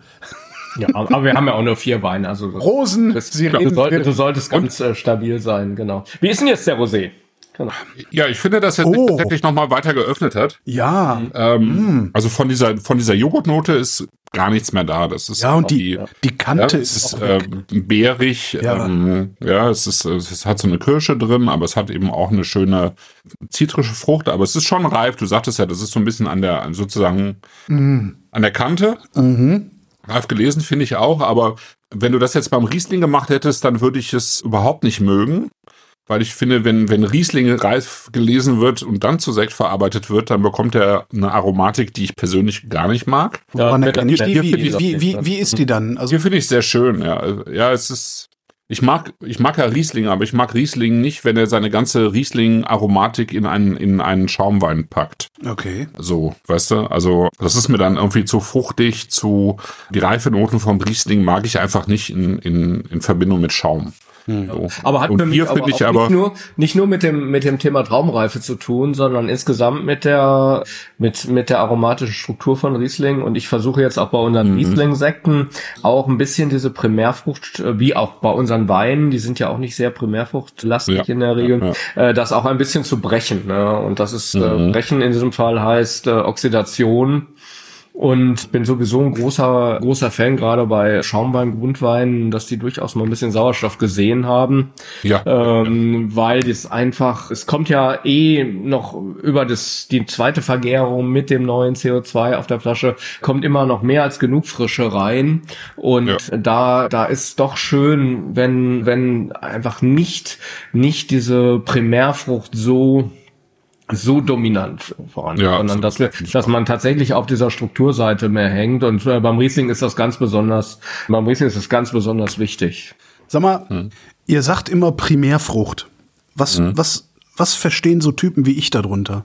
Ja, aber wir haben ja auch nur vier Weine. Also Rosen, das, sie du, reden soll, wirr. du solltest ganz äh, stabil sein, genau. Wie ist denn jetzt der Rosé? Genau. Ja, ich finde, dass er Oh. tatsächlich noch mal weiter geöffnet hat. Ja, Ähm, Also von dieser, von dieser Joghurtnote ist gar nichts mehr da. Das ist ja, und die, die Ja, Kante es ist, ist ähm, beerig, Ja. ja, ähm, ja es, ist, es hat so eine Kirsche drin, aber es hat eben auch eine schöne zitrische Frucht, aber es ist schon reif. Du sagtest ja, das ist so ein bisschen an der, sozusagen Mhm. an der Kante. Reif gelesen finde ich auch, aber wenn du das jetzt beim Riesling gemacht hättest, dann würde ich es überhaupt nicht mögen. Weil ich finde, wenn, wenn Riesling reif gelesen wird und dann zu Sekt verarbeitet wird, dann bekommt er eine Aromatik, die ich persönlich gar nicht mag. Woran erkenne ich die? Wie, wie, wie, wie ist die dann? Also, Hier finde ich sehr schön, ja. Ja, es ist. Ich mag, ich mag ja Riesling, aber ich mag Riesling nicht, wenn er seine ganze Riesling-Aromatik in einen, in einen Schaumwein packt. okay. So, weißt du? Also, das ist mir dann irgendwie zu fruchtig, zu, die reife Noten vom Riesling mag ich einfach nicht in, in, in Verbindung mit Schaum. So. Aber hat Und für mich aber auch aber, nicht nur nicht nur mit dem mit dem Thema Traumreife zu tun, sondern insgesamt mit der mit mit der aromatischen Struktur von Riesling und ich versuche jetzt auch bei unseren Mhm. Riesling Sekten auch ein bisschen diese Primärfrucht äh, wie auch bei unseren Weinen, die sind ja auch nicht sehr primärfruchtlastig Ja, in der Regel, ja, äh, das auch ein bisschen zu brechen, ne? Und das ist äh, Mhm. brechen in diesem Fall heißt äh, Oxidation Und bin sowieso ein großer, großer Fan, gerade bei Schaumwein, Grundwein, dass die durchaus mal ein bisschen Sauerstoff gesehen haben. Ja. Ähm, weil es einfach, es kommt ja eh noch über das, die zweite Vergärung mit dem neuen CO2 auf der Flasche, kommt immer noch mehr als genug Frische rein. Und Ja. da, da ist doch schön, wenn, wenn einfach nicht, nicht diese Primärfrucht so so dominant voran, Ja, sondern dass wir, dass man tatsächlich auf dieser Strukturseite mehr hängt. Und äh, beim Riesling ist das ganz besonders, beim Riesling ist das ganz besonders wichtig. Sag mal, ihr sagt immer Primärfrucht. Was, was, was verstehen so Typen wie ich darunter?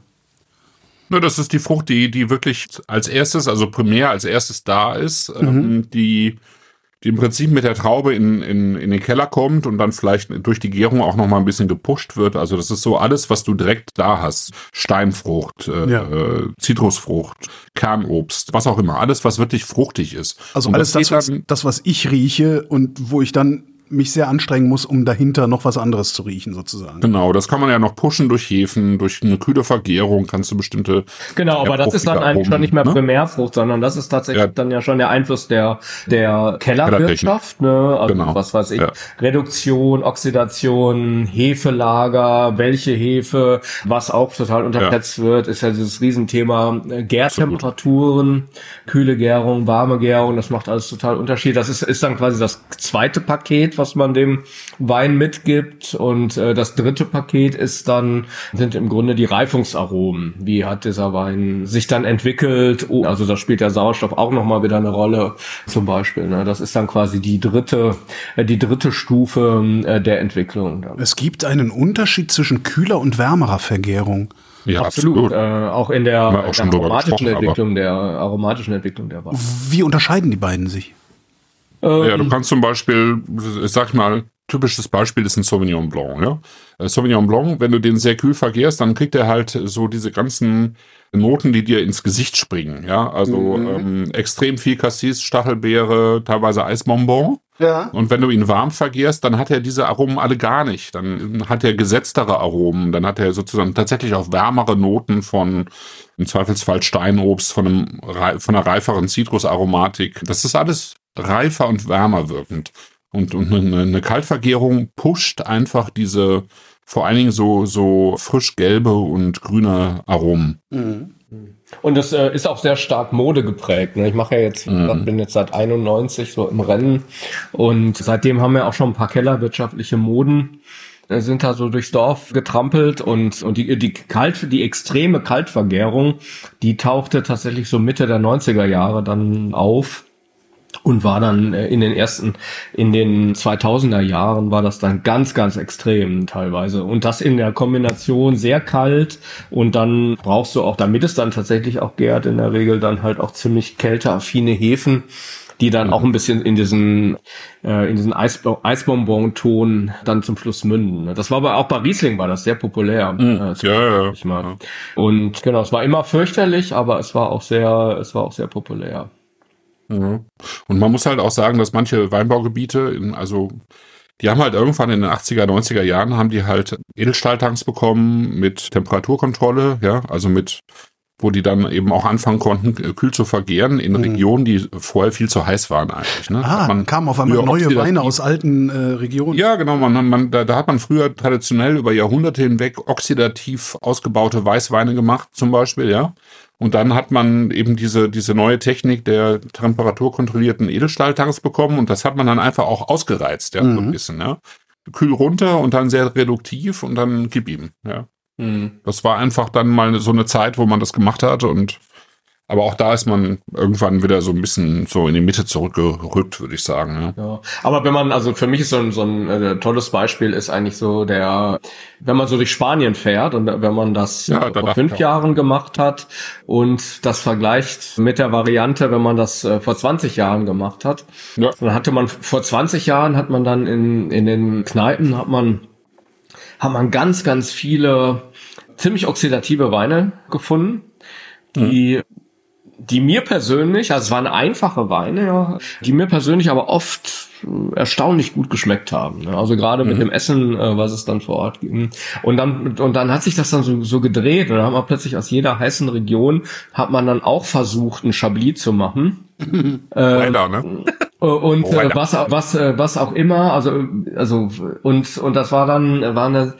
Ne, das ist die Frucht, die, die wirklich als erstes, also primär als erstes da ist, ähm, die, die im Prinzip mit der Traube in, in, in den Keller kommt und dann vielleicht durch die Gärung auch noch mal ein bisschen gepusht wird. Also das ist so alles, was du direkt da hast. Steinfrucht, äh, Ja. äh, Zitrusfrucht, Kernobst, was auch immer. Alles, was wirklich fruchtig ist. Also Und alles das, geht was, das, was ich rieche und wo ich dann mich sehr anstrengen muss, um dahinter noch was anderes zu riechen, sozusagen. Genau, das kann man ja noch pushen durch Hefen, durch eine kühle Vergärung kannst du bestimmte Genau, aber das ist dann eigentlich schon nicht mehr ne? Primärfrucht, sondern das ist tatsächlich Ja. dann ja schon der Einfluss der, der Kellerwirtschaft, ne? Also Genau. was weiß ich, Ja. Reduktion, Oxidation, Hefelager, welche Hefe, was auch total unterschätzt wird, ist ja dieses Riesenthema äh, Gärtemperaturen, kühle Gärung, warme Gärung, das macht alles total Unterschied. Das ist, ist dann quasi das zweite Paket, was man dem Wein mitgibt und äh, das dritte Paket ist dann, sind im Grunde die Reifungsaromen. Wie hat dieser Wein sich dann entwickelt? Oh, also da spielt der Sauerstoff auch nochmal wieder eine Rolle, zum Beispiel. Ne? Das ist dann quasi die dritte, äh, die dritte Stufe äh, der Entwicklung. Dann. Es gibt einen Unterschied zwischen kühler und wärmerer Vergärung. Ja, Absolut. absolut. Äh, auch in der, auch der aromatischen Entwicklung der aromatischen Entwicklung der Weine. Wie unterscheiden die beiden sich? Ja, du kannst zum Beispiel, ich sag mal, typisches Beispiel ist ein Sauvignon Blanc, ja. Äh, Sauvignon Blanc, wenn du den sehr kühl vergärst, dann kriegt er halt so diese ganzen Noten, die dir ins Gesicht springen, ja. Also ähm, extrem viel Cassis, Stachelbeere, teilweise Eisbonbon. Ja. Und wenn du ihn warm vergärst, dann hat er diese Aromen alle gar nicht. Dann hat er gesetztere Aromen. Dann hat er sozusagen tatsächlich auch wärmere Noten von im Zweifelsfall Steinobst, von, einem, von einer reiferen Zitrusaromatik. Das ist alles reifer und wärmer wirkend. Und, und eine, eine Kaltvergärung pusht einfach diese vor allen Dingen so, so frisch gelbe und grüne Aromen. Und das äh, ist auch sehr stark Mode geprägt. Ne? Ich mache ja jetzt, gesagt, bin jetzt seit 91 so im Rennen und seitdem haben wir auch schon ein paar kellerwirtschaftliche Moden äh, sind da so durchs Dorf getrampelt und und die die kalt die extreme Kaltvergärung, die tauchte tatsächlich so Mitte der 90er Jahre dann auf und war dann äh, in den ersten, in den 2000er Jahren war das dann ganz, ganz extrem teilweise. Und das in der Kombination sehr kalt und dann brauchst du auch, damit es dann tatsächlich auch gärt, in der Regel dann halt auch ziemlich kälteaffine Hefen, die dann auch ein bisschen in diesen, äh, in diesen Eisbo Eisbonbon-Ton dann zum Schluss münden. ne? Das war aber auch bei Riesling war das sehr populär. äh, Ja, ja, mal. Und genau, es war immer fürchterlich, aber es war auch sehr, es war auch sehr populär. Ja. Und man muss halt auch sagen, dass manche Weinbaugebiete, in, also die haben halt irgendwann in den 80er, 90er Jahren haben die halt Edelstahltanks bekommen mit Temperaturkontrolle, ja, also mit, wo die dann eben auch anfangen konnten, äh, kühl zu vergären in Regionen, die vorher viel zu heiß waren eigentlich. Ne? Ah, man kamen auf einmal neue Weine aus alten äh, Regionen. Ja, genau. Man, man, da, da hat man früher traditionell über Jahrhunderte hinweg oxidativ ausgebaute Weißweine gemacht, zum Beispiel, ja. Und dann hat man eben diese, diese neue Technik der temperaturkontrollierten Edelstahltanks bekommen und das hat man dann einfach auch ausgereizt, ja, so ein bisschen, ja. Kühl runter und dann sehr reduktiv und dann gib ihm, ja. Das war einfach dann mal so eine Zeit, wo man das gemacht hat und aber auch da ist man irgendwann wieder so ein bisschen so in die Mitte zurückgerückt, würde ich sagen. Ja. Ja, aber wenn man, also für mich ist so ein, so ein äh, tolles Beispiel ist eigentlich so der, wenn man so durch Spanien fährt und wenn man das Ja, da vor fünf. Jahren gemacht hat und das vergleicht mit der Variante, wenn man das äh, vor 20 Jahren gemacht hat, Ja. dann hatte man vor 20 Jahren hat man dann in, in den Kneipen hat man, hat man ganz, ganz viele ziemlich oxidative Weine gefunden, die die mir persönlich, also es waren einfache Weine, ja, die mir persönlich aber oft erstaunlich gut geschmeckt haben. Ne? Also gerade mhm. mit dem Essen, äh, was es dann vor Ort gibt. Und dann, und dann hat sich das dann so, so gedreht. Und dann haben wir plötzlich aus jeder heißen Region hat man dann auch versucht, ein Chablis zu machen. äh, ne? Und äh, was, was, äh, was auch immer, also, also, und, und das war dann, war eine,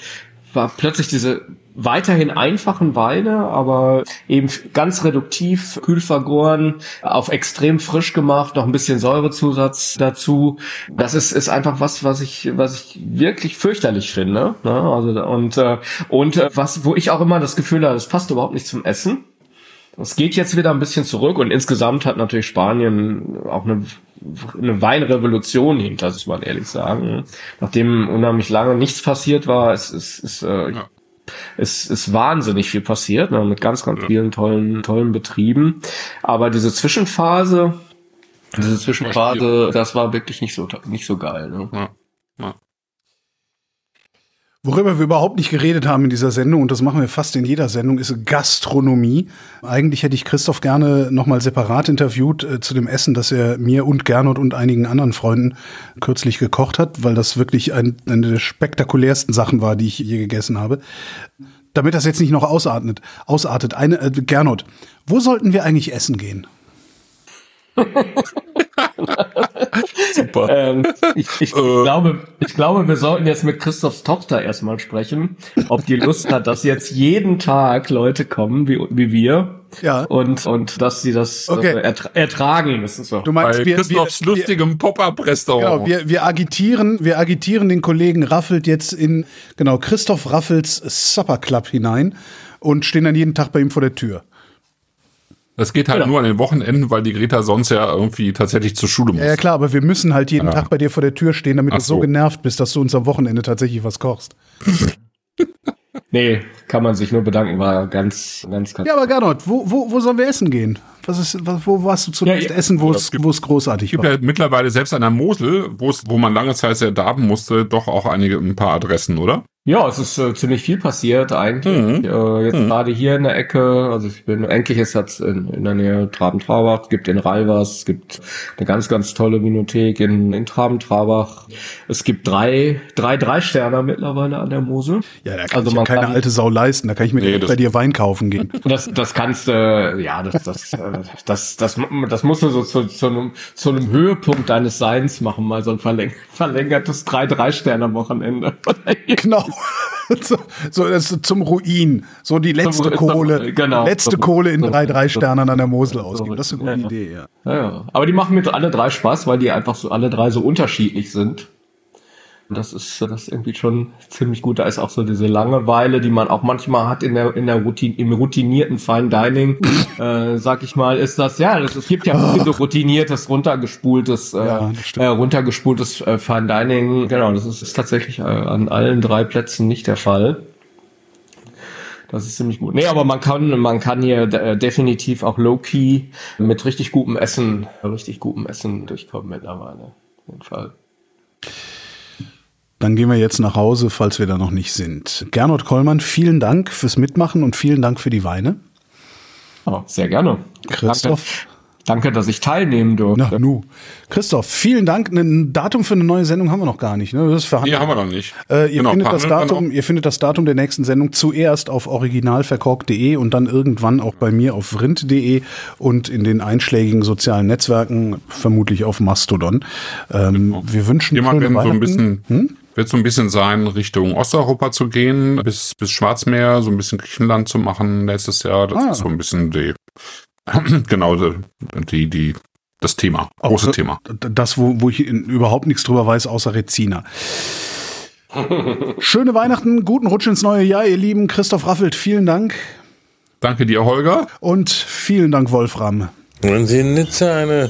war plötzlich diese weiterhin einfachen Weine, aber eben ganz reduktiv, kühl vergoren, auf extrem frisch gemacht, noch ein bisschen Säurezusatz dazu. Das ist, ist einfach was, was ich, was ich wirklich fürchterlich finde. Ne? Also, und, äh, und äh, was, wo ich auch immer das Gefühl habe, das passt überhaupt nicht zum Essen. Es geht jetzt wieder ein bisschen zurück und insgesamt hat natürlich Spanien auch eine, eine Weinrevolution hinter sich, muss man ehrlich sagen. Nachdem unheimlich lange nichts passiert war, es ist, ist äh, ja es ist wahnsinnig viel passiert, ne, mit ganz, ganz vielen tollen, tollen Betrieben. Aber diese Zwischenphase, diese Zwischenphase, das war wirklich nicht so, nicht so geil. Ne? Ja. Worüber wir überhaupt nicht geredet haben in dieser Sendung, und das machen wir fast in jeder Sendung, ist Gastronomie. Eigentlich hätte ich Christoph gerne nochmal separat interviewt äh, zu dem Essen, das er mir und Gernot und einigen anderen Freunden kürzlich gekocht hat, weil das wirklich ein, eine der spektakulärsten Sachen war, die ich je gegessen habe. Damit das jetzt nicht noch ausartet, ausartet eine, äh, Gernot, wo sollten wir eigentlich essen gehen? Super. Ähm, ich, ich, äh. glaube, ich glaube, wir sollten jetzt mit Christophs Tochter erstmal sprechen, ob die Lust hat, dass jetzt jeden Tag Leute kommen, wie, wie wir. Ja. Und, und dass sie das okay. äh, ertra ertragen müssen. So. Du meinst, Bei wir, Christophs wir, lustigem Pop-Up-Restaurant. Genau, wir, wir agitieren, wir agitieren den Kollegen Raffelt jetzt in, genau, Christoph Raffels Supper Club hinein und stehen dann jeden Tag bei ihm vor der Tür. Das geht halt genau. nur an den Wochenenden, weil die Greta sonst ja irgendwie tatsächlich zur Schule muss. Ja, ja klar, aber wir müssen halt jeden ja. Tag bei dir vor der Tür stehen, damit Ach du so genervt bist, dass du uns am Wochenende tatsächlich was kochst. nee, kann man sich nur bedanken, war ganz, ganz, ganz. Ja, aber Gernot, wo, wo, wo sollen wir essen gehen? Was ist, wo warst du zuletzt ja, essen, wo es, großartig gibt war? Es gibt ja mittlerweile selbst an der Mosel, wo es, wo man lange Zeit sehr darben musste, doch auch einige, ein paar Adressen, oder? Ja, es ist äh, ziemlich viel passiert eigentlich. Mhm. Äh, jetzt mhm. gerade hier in der Ecke, also ich bin endlich ist jetzt in, in der Nähe Traben-Trabach, es gibt in Ralvers, es gibt eine ganz, ganz tolle Vinothek in, in Traben-Trabach. Es gibt drei, drei, drei Sterne mittlerweile an der Mosel. Ja, da kann also man keine kann, alte Sau leisten, da kann ich mir nee, bei dir Wein kaufen gehen. Das, das kannst du, äh, ja, das, das, äh, das, das, das musst du so zu, zu, einem, zu einem Höhepunkt deines Seins machen, mal so ein verläng verlängertes drei, drei Sterne Wochenende. genau. so, so das zum Ruin. So die letzte zum, Kohle. Genau. Letzte Kohle in drei, drei Sternen an der Mosel ausgeben. Das ist eine gute ja, Idee, ja. ja. ja. Aber die machen mir alle drei Spaß, weil die einfach so alle drei so unterschiedlich sind. Das ist, das ist irgendwie schon ziemlich gut. Da ist auch so diese Langeweile, die man auch manchmal hat in der, in der Routine, im routinierten Fine Dining, äh, sag ich mal, ist das, ja, das, es gibt ja so routiniertes, runtergespultes, äh, ja, äh, runtergespultes äh, Fine Dining. Genau, das ist, ist tatsächlich äh, an allen drei Plätzen nicht der Fall. Das ist ziemlich gut. Nee, aber man kann, man kann hier äh, definitiv auch low-key mit richtig gutem Essen, richtig gutem Essen durchkommen mittlerweile. Auf jeden Fall. Dann gehen wir jetzt nach Hause, falls wir da noch nicht sind. Gernot Kollmann, vielen Dank fürs Mitmachen und vielen Dank für die Weine. Oh, sehr gerne. Christoph. Danke, dass ich teilnehmen durfte. Na, nu. Christoph, vielen Dank. Ein Datum für eine neue Sendung haben wir noch gar nicht. Ne? Das ist nee, haben wir noch nicht. Äh, ihr, genau, findet das Datum, ihr findet das Datum der nächsten Sendung zuerst auf originalverkork.de und dann irgendwann auch bei mir auf vrind.de und in den einschlägigen sozialen Netzwerken, vermutlich auf Mastodon. Ähm, genau. Wir wünschen Jemand schöne so ein bisschen hm? Wird so ein bisschen sein, Richtung Osteuropa zu gehen, bis, bis Schwarzmeer, so ein bisschen Griechenland zu machen nächstes Jahr. Das ah. ist so ein bisschen die, genau, die, die, das Thema, große Auch, Thema. Das, wo, wo ich überhaupt nichts drüber weiß, außer Rezina. Schöne Weihnachten, guten Rutsch ins neue Jahr, ihr lieben Christoph Raffelt, vielen Dank. Danke dir, Holger. Und vielen Dank, Wolfram. Wenn Sie in Nizza eine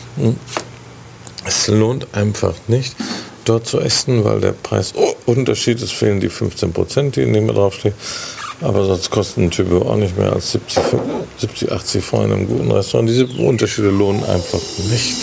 Es lohnt einfach nicht, dort zu essen, weil der Preisunterschied ist, fehlen die 15 Prozent, die in dem draufstehen. Aber sonst kosten ein Typ auch nicht mehr als 70, 70 80 Freunde im guten Restaurant. Diese Unterschiede lohnen einfach nicht.